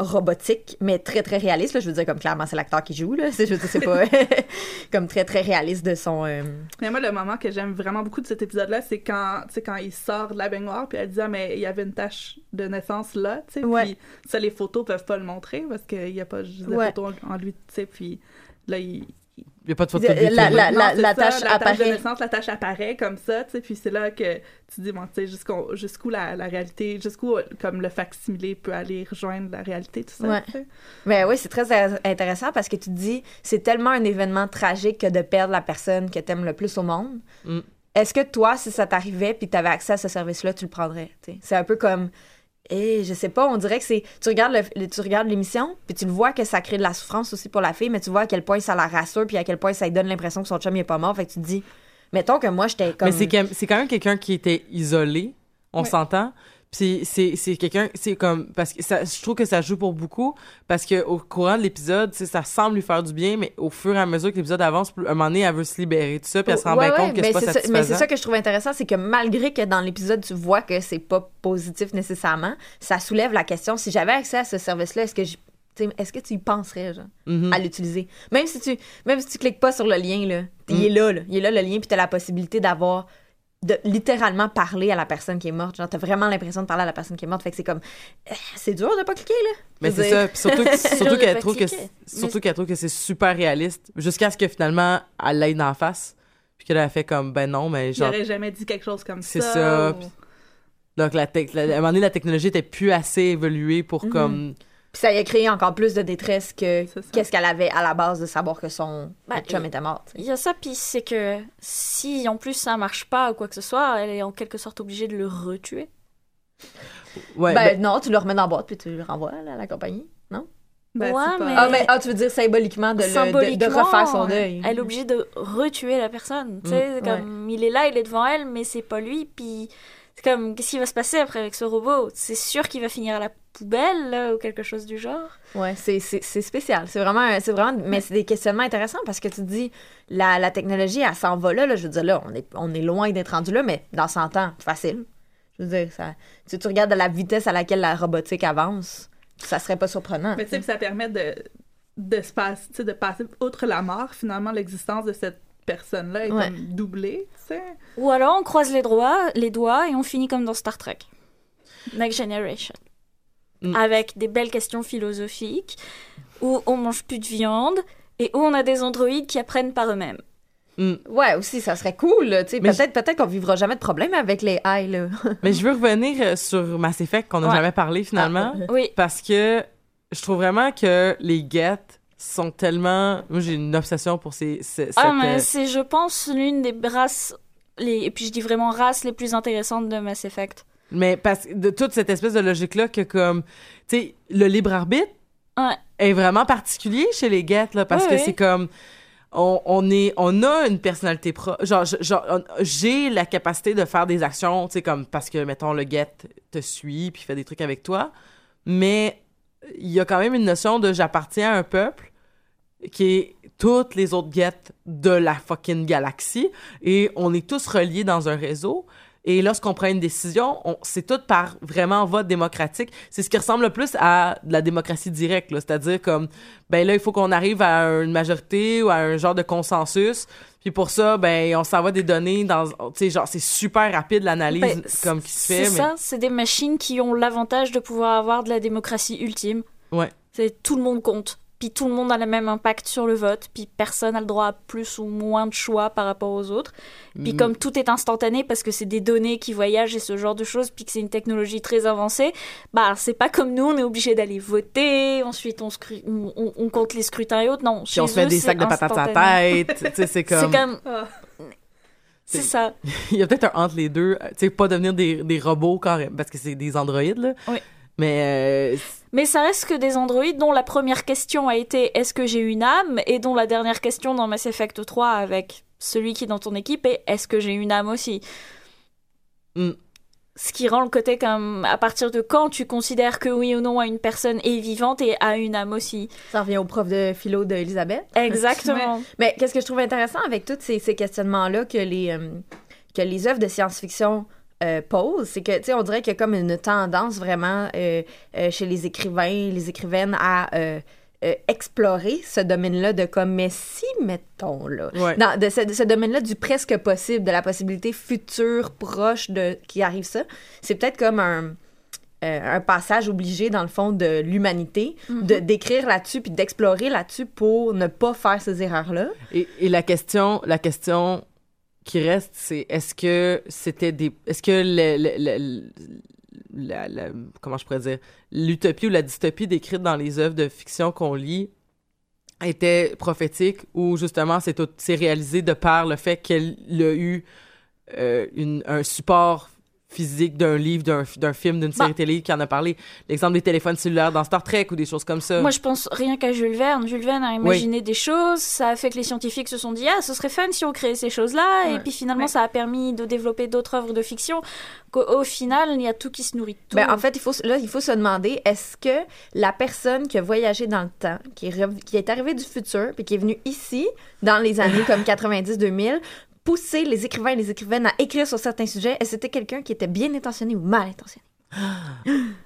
robotique, mais très, très réaliste. Là. Je veux dire, comme clairement, c'est l'acteur qui joue, là. C'est, je veux dire, c'est pas... comme très, très réaliste de son... euh, Mais moi, le moment que j'aime vraiment beaucoup de cet épisode-là, c'est quand, quand il sort de la baignoire, puis elle dit, ah, mais il y avait une tache de naissance là, tu sais, Ouais. puis ça, les photos peuvent pas le montrer parce qu'il y a pas juste de Ouais. photos en, lui, tu sais, puis là, il... Il n'y a pas de photo de La- lui la- la- la la apparaît. de naissance, la tâche apparaît comme ça, tu sais, puis c'est là que tu dis, bon, tu sais, jusqu'où, jusqu'où la, la réalité, jusqu'où, comme le facsimilé peut aller rejoindre la réalité, tout ça, Ouais. tu sais. Ben oui, c'est très in- intéressant parce que tu te dis, c'est tellement un événement tragique que de perdre la personne que t'aimes le plus au monde. Mm. Est-ce que toi, si ça t'arrivait puis tu avais accès à ce service-là, tu le prendrais? C'est un peu comme, eh, je sais pas, on dirait que c'est, tu regardes le- le- tu regardes l'émission puis tu le vois que ça crée de la souffrance aussi pour la fille, mais tu vois à quel point ça la rassure puis à quel point ça lui donne l'impression que son chum il est pas mort. Fait que tu te dis, mettons que moi j'étais comme, Mais c'est quand, même quelqu'un qui était isolé, on Ouais. Puis c'est c'est quelqu'un, c'est comme parce que ça, je trouve que ça joue pour beaucoup parce que au courant de l'épisode, ça semble lui faire du bien, mais au fur et à mesure que l'épisode avance, un moment donné, elle veut se libérer de ça, puis elle se rend Ouais, bien ouais, compte que mais c'est pas ça- satisfaisant. Mais c'est ça que je trouve intéressant, c'est que malgré que dans l'épisode, tu vois que c'est pas positif nécessairement, ça soulève la question si j'avais accès à ce service-là, est-ce que je- est-ce que tu y penserais genre, Mhm. à l'utiliser? Même si tu même si tu cliques pas sur le lien là, il Mm. est là, là, il est là le lien puis tu as la possibilité d'avoir de littéralement parler à la personne qui est morte, genre t'as vraiment l'impression de parler à la personne qui est morte, fait que c'est comme euh, c'est dur de pas cliquer là. Mais c'est ça, puis surtout, que- surtout qu'elle trouve que surtout qu'elle trouve que c'est super réaliste jusqu'à ce que finalement elle l'aide en face, puis qu'elle a fait comme ben non, mais genre J'aurais jamais dit quelque chose comme ça. C'est ça, ou- donc la, la- à un moment donné la technologie était plus assez évoluée pour Mhm. comme Puis ça y a créé encore plus de détresse que qu'est-ce qu'elle avait à la base de savoir que son Bah, chum était mort. Il y a ça, puis c'est que si en plus ça marche pas ou quoi que ce soit, elle est en quelque sorte obligée de le retuer. ouais, ben, ben- non, tu le remets dans la boîte puis tu le renvoies là, à la compagnie. Non? Ben, Ouais, c'est pas- mais- Ah, mais ah, tu veux dire symboliquement de, le, de, de Symboliquement, refaire son deuil. Elle est obligée de retuer la personne. Tu sais, Mm, comme il est là, il est devant elle, mais c'est pas lui. Puis c'est comme qu'est-ce qui va se passer après avec ce robot? C'est sûr qu'il va finir à la poubelle là, ou quelque chose du genre. Ouais, c'est, c'est, c'est spécial. C'est vraiment, c'est vraiment, mais c'est des questionnements intéressants parce que tu te dis, la, la technologie, elle s'en va là, là. Je veux dire, là, on est, on est loin d'être rendu là, mais dans 100 ans, facile. Je veux dire, ça, tu, tu regardes la vitesse à laquelle la robotique avance, ça serait pas surprenant. Mais tu sais, puis ça permet de, de, se passer, de passer outre la mort, finalement, l'existence de cette personne-là est Ouais. comme doublée, tu sais. Ou alors on croise les doigts, les doigts et on finit comme dans Star Trek, Next Generation, Mm. avec des belles questions philosophiques où on mange plus de viande et où on a des androïdes qui apprennent par eux-mêmes. hmm. Ouais, aussi, ça serait cool, là, tu sais. Mais Peut-être, peut-être qu'on vivra jamais de problème avec les AI, là. mais je veux revenir euh, sur Mass Effect qu'on n'a Ouais. jamais parlé finalement Ah, Oui, parce que je trouve vraiment que les Geth sont tellement moi j'ai une obsession pour ces, ces- ah, cette, mais euh, c'est, je pense, l'une des races, les... et puis je dis vraiment races les plus intéressantes de Mass Effect. mais parce que de toute cette espèce de logique là que comme tu sais le libre arbitre Ouais. est vraiment particulier chez les Geth là parce que c'est comme on, on est on a une personnalité propre genre genre j'ai la capacité de faire des actions tu sais comme parce que mettons le Geth te suit puis fait des trucs avec toi mais il y a quand même une notion de j'appartiens à un peuple qui est toutes les autres Geth de la fucking galaxie et on est tous reliés dans un réseau Et lorsqu'on prend une décision, on, c'est tout par vraiment vote démocratique. C'est ce qui ressemble le plus à de la démocratie directe. C'est-à-dire comme, ben là, il faut qu'on arrive à une majorité ou à un genre de consensus. Puis pour ça, ben, on s'envoie des données dans, tu sais, genre, c'est super rapide l'analyse Ben, comme qui se fait. C'est mais- ça, c'est des machines qui ont l'avantage de pouvoir avoir de la démocratie ultime. Ouais. C'est tout le monde compte. Puis tout le monde a le même impact sur le vote. Puis personne a le droit à plus ou moins de choix par rapport aux autres. Puis Mm. comme tout est instantané parce que c'est des données qui voyagent et ce genre de choses, puis que c'est une technologie très avancée, bah c'est pas comme nous, on est obligé d'aller voter. Ensuite on, scru- on, on- on compte les scrutins et autres. Non, Puis on se met eux, des sacs de patates à la tête. c'est comme. comme. Ah. C'est C'est- ça. Il y a peut-être un entre les deux. euh, Tu sais, pas devenir des, des robots carrément, parce que c'est des androïdes, là. Oui. Mais. euh, Mais ça reste que des androïdes dont la première question a été est-ce que j'ai une âme? Et dont la dernière question dans Mass Effect 3 avec celui qui est dans ton équipe est est-ce que j'ai une âme aussi? Mm. Ce qui rend le côté comme à partir de quand tu considères que oui ou non une personne est vivante et a une âme aussi? Ça revient au prof de philo d'Elisabeth. Exactement. Mais qu'est-ce que je trouve intéressant avec tous ces, ces questionnements-là que les, euh, que les œuvres de science-fiction euh, c'est que, tu sais, on dirait qu'il y a comme une tendance vraiment euh, euh, chez les écrivains, les écrivaines à explorer ce domaine-là de comme, mais si, mettons, là, Ouais. dans, de ce, domaine-là du presque possible, de la possibilité future, proche de qui arrive ça, c'est peut-être comme un, un passage obligé, dans le fond, de l'humanité, de d'écrire là-dessus puis d'explorer là-dessus pour ne pas faire ces erreurs-là. Et, et la question, la question qui reste, c'est est-ce que c'était des, est-ce que le, le- le- comment je pourrais dire, l'utopie ou la dystopie décrite dans les œuvres de fiction qu'on lit était prophétique ou justement c'est réalisé de par le fait qu'elle a eu euh, une, un support physique d'un livre, d'un film, d'une série Bah. télé qui en a parlé. L'exemple des téléphones cellulaires dans Star Trek ou des choses comme ça. Moi, je pense rien qu'à Jules Verne. Jules Verne a imaginé des choses, ça a fait que les scientifiques se sont dit ah, ce serait fun si on créait ces choses-là, et puis finalement, Ouais. ça a permis de développer d'autres œuvres de fiction. Qu'au au final, il y a tout qui se nourrit de tout. Ben, en fait, il faut, là, il faut se demander, est-ce que la personne qui a voyagé dans le temps, qui est, rev- qui est arrivée du futur, puis qui est venue ici, dans les années comme 90-2000, pousser les écrivains et les écrivaines à écrire sur certains sujets, que c'était quelqu'un qui était bien intentionné ou mal intentionné?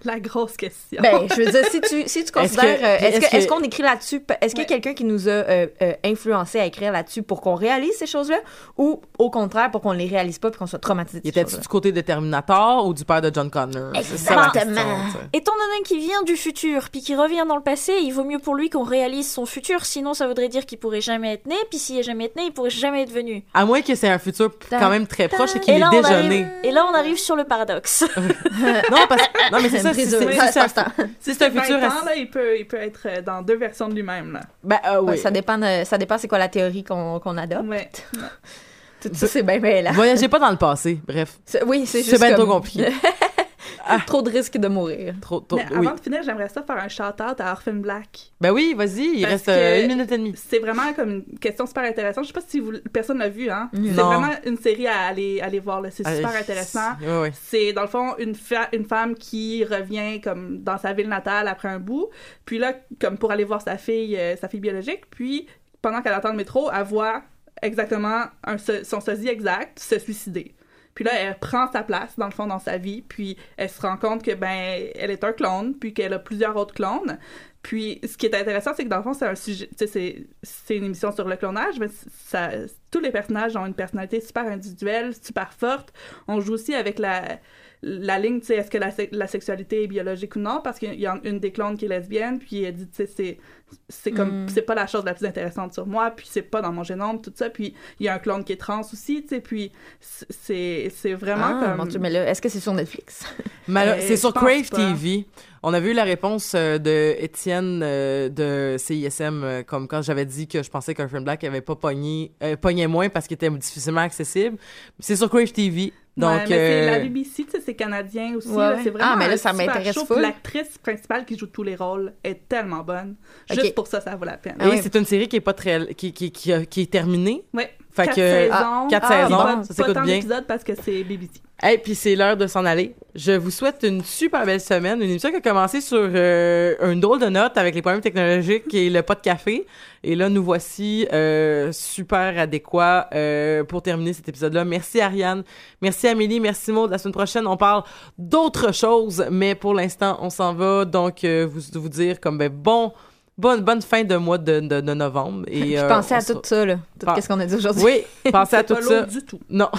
La grosse question. Ben, je veux dire, si tu, si tu Est-ce considères... euh, Est-ce que- qu'on écrit là-dessus? Est-ce qu'il y a quelqu'un qui nous a euh, euh, influencé à écrire là-dessus pour qu'on réalise ces choses-là? Ou au contraire, pour qu'on les réalise pas puis qu'on soit traumatisé de Il choses-là? du côté de Terminator ou du père de John Connor? Exactement. Étant donné qu'il vient du futur, puis qu'il revient dans le passé, il vaut mieux pour lui qu'on réalise son futur, sinon ça voudrait dire qu'il pourrait jamais être né, puis s'il est jamais né, il pourrait jamais être venu. À moins que c'est un futur quand même très proche et qu'il Et est là, on déjà arrive, né. et là, on arrive sur le paradoxe. Non, parce que... Non, mais c'est ça, si c'est c'est un, c'est pas si c'est un 20 futur... ans, là, il peut, il peut être euh, dans deux versions de lui-même. Là. Ben, euh, Ouais, oui. ça dépend, de- ça dépend c'est quoi la théorie qu'on qu'on adopte. Ouais. Tout ça, c'est bien, bien là. Voyagez pas dans le passé, bref. C'est- Oui, c'est C'est juste bien trop comme- compliqué. Trop de risques de mourir. Trop, trop- Mais oui. avant de finir, j'aimerais ça faire un shout-out à Orphan Black. Ben oui, vas-y, il Parce reste euh, une minute et demie. C'est vraiment comme une question super intéressante. Je sais pas si vous, personne l'a vu, hein. C'est vraiment une série à aller, aller voir, là. C'est super Allez. intéressant. C'est dans le fond une, une femme qui revient comme dans sa ville natale après un bout, puis là comme pour aller voir sa fille, euh, sa fille biologique, puis pendant qu'elle attend le métro, elle voit exactement un, son sosie exact se suicider. Puis là, elle prend sa place, dans le fond, dans sa vie, puis elle se rend compte que, ben, elle est un clone, puis qu'elle a plusieurs autres clones. Puis, ce qui est intéressant, c'est que dans le fond, c'est un sujet, c'est- une émission sur le clonage, mais ça, tous les personnages ont une personnalité super individuelle, super forte. On joue aussi avec la, la ligne, tu est-ce que la, la sexualité est biologique ou non, parce qu'il y a une des clones qui est lesbienne, puis elle dit, tu sais, c'est, comme, Mm. c'est pas la chose la plus intéressante sur moi, puis c'est pas dans mon génome, tout ça, puis il y a un clone qui est trans aussi, tu sais, puis c'est, c'est vraiment Ah, comme... mon Dieu, mais là, est-ce que c'est sur Netflix? Euh, c'est sur je Crave pas. TV. On avait eu la réponse euh, de Étienne euh, de CISM, euh, comme quand j'avais dit que je pensais qu'un film black avait pas pogné, euh, pognait moins parce qu'il était difficilement accessible. C'est sur Crave TV. Donc, ouais, mais c'est la euh, BBC, tu sais, c'est canadien aussi. Ouais, là, ouais. C'est vraiment Ah, mais là, ça m'intéresse L'actrice principale qui joue tous les rôles est tellement bonne. Ok. Juste pour ça, ça vaut la peine. Ah et ouais. c'est une série qui est pas très, qui, qui, qui, a- qui est terminée. Ouais. Fait quatre que saisons. ah, quatre Ah, saisons, pas- ça s'écoute tant bien. d'épisodes parce que c'est BBC. Et puis c'est l'heure de s'en aller. Je vous souhaite une super belle semaine, une émission qui a commencé sur euh, une drôle de note avec les problèmes technologiques et le pas de café. Et là, nous voici euh, super adéquats euh, pour terminer cet épisode-là. Merci Ariane, merci Amélie, merci Maud. La semaine prochaine, on parle d'autres choses, mais pour l'instant, on s'en va. Donc, euh, vous, vous dire comme ben, bon, bonne, bonne fin de mois de, de, de novembre. Et, Puis euh, pensez à se- tout ça, là. Tout Pen- ce qu'on a dit aujourd'hui. Oui, pensez à C'est tout pas ça. lourd du tout. Non.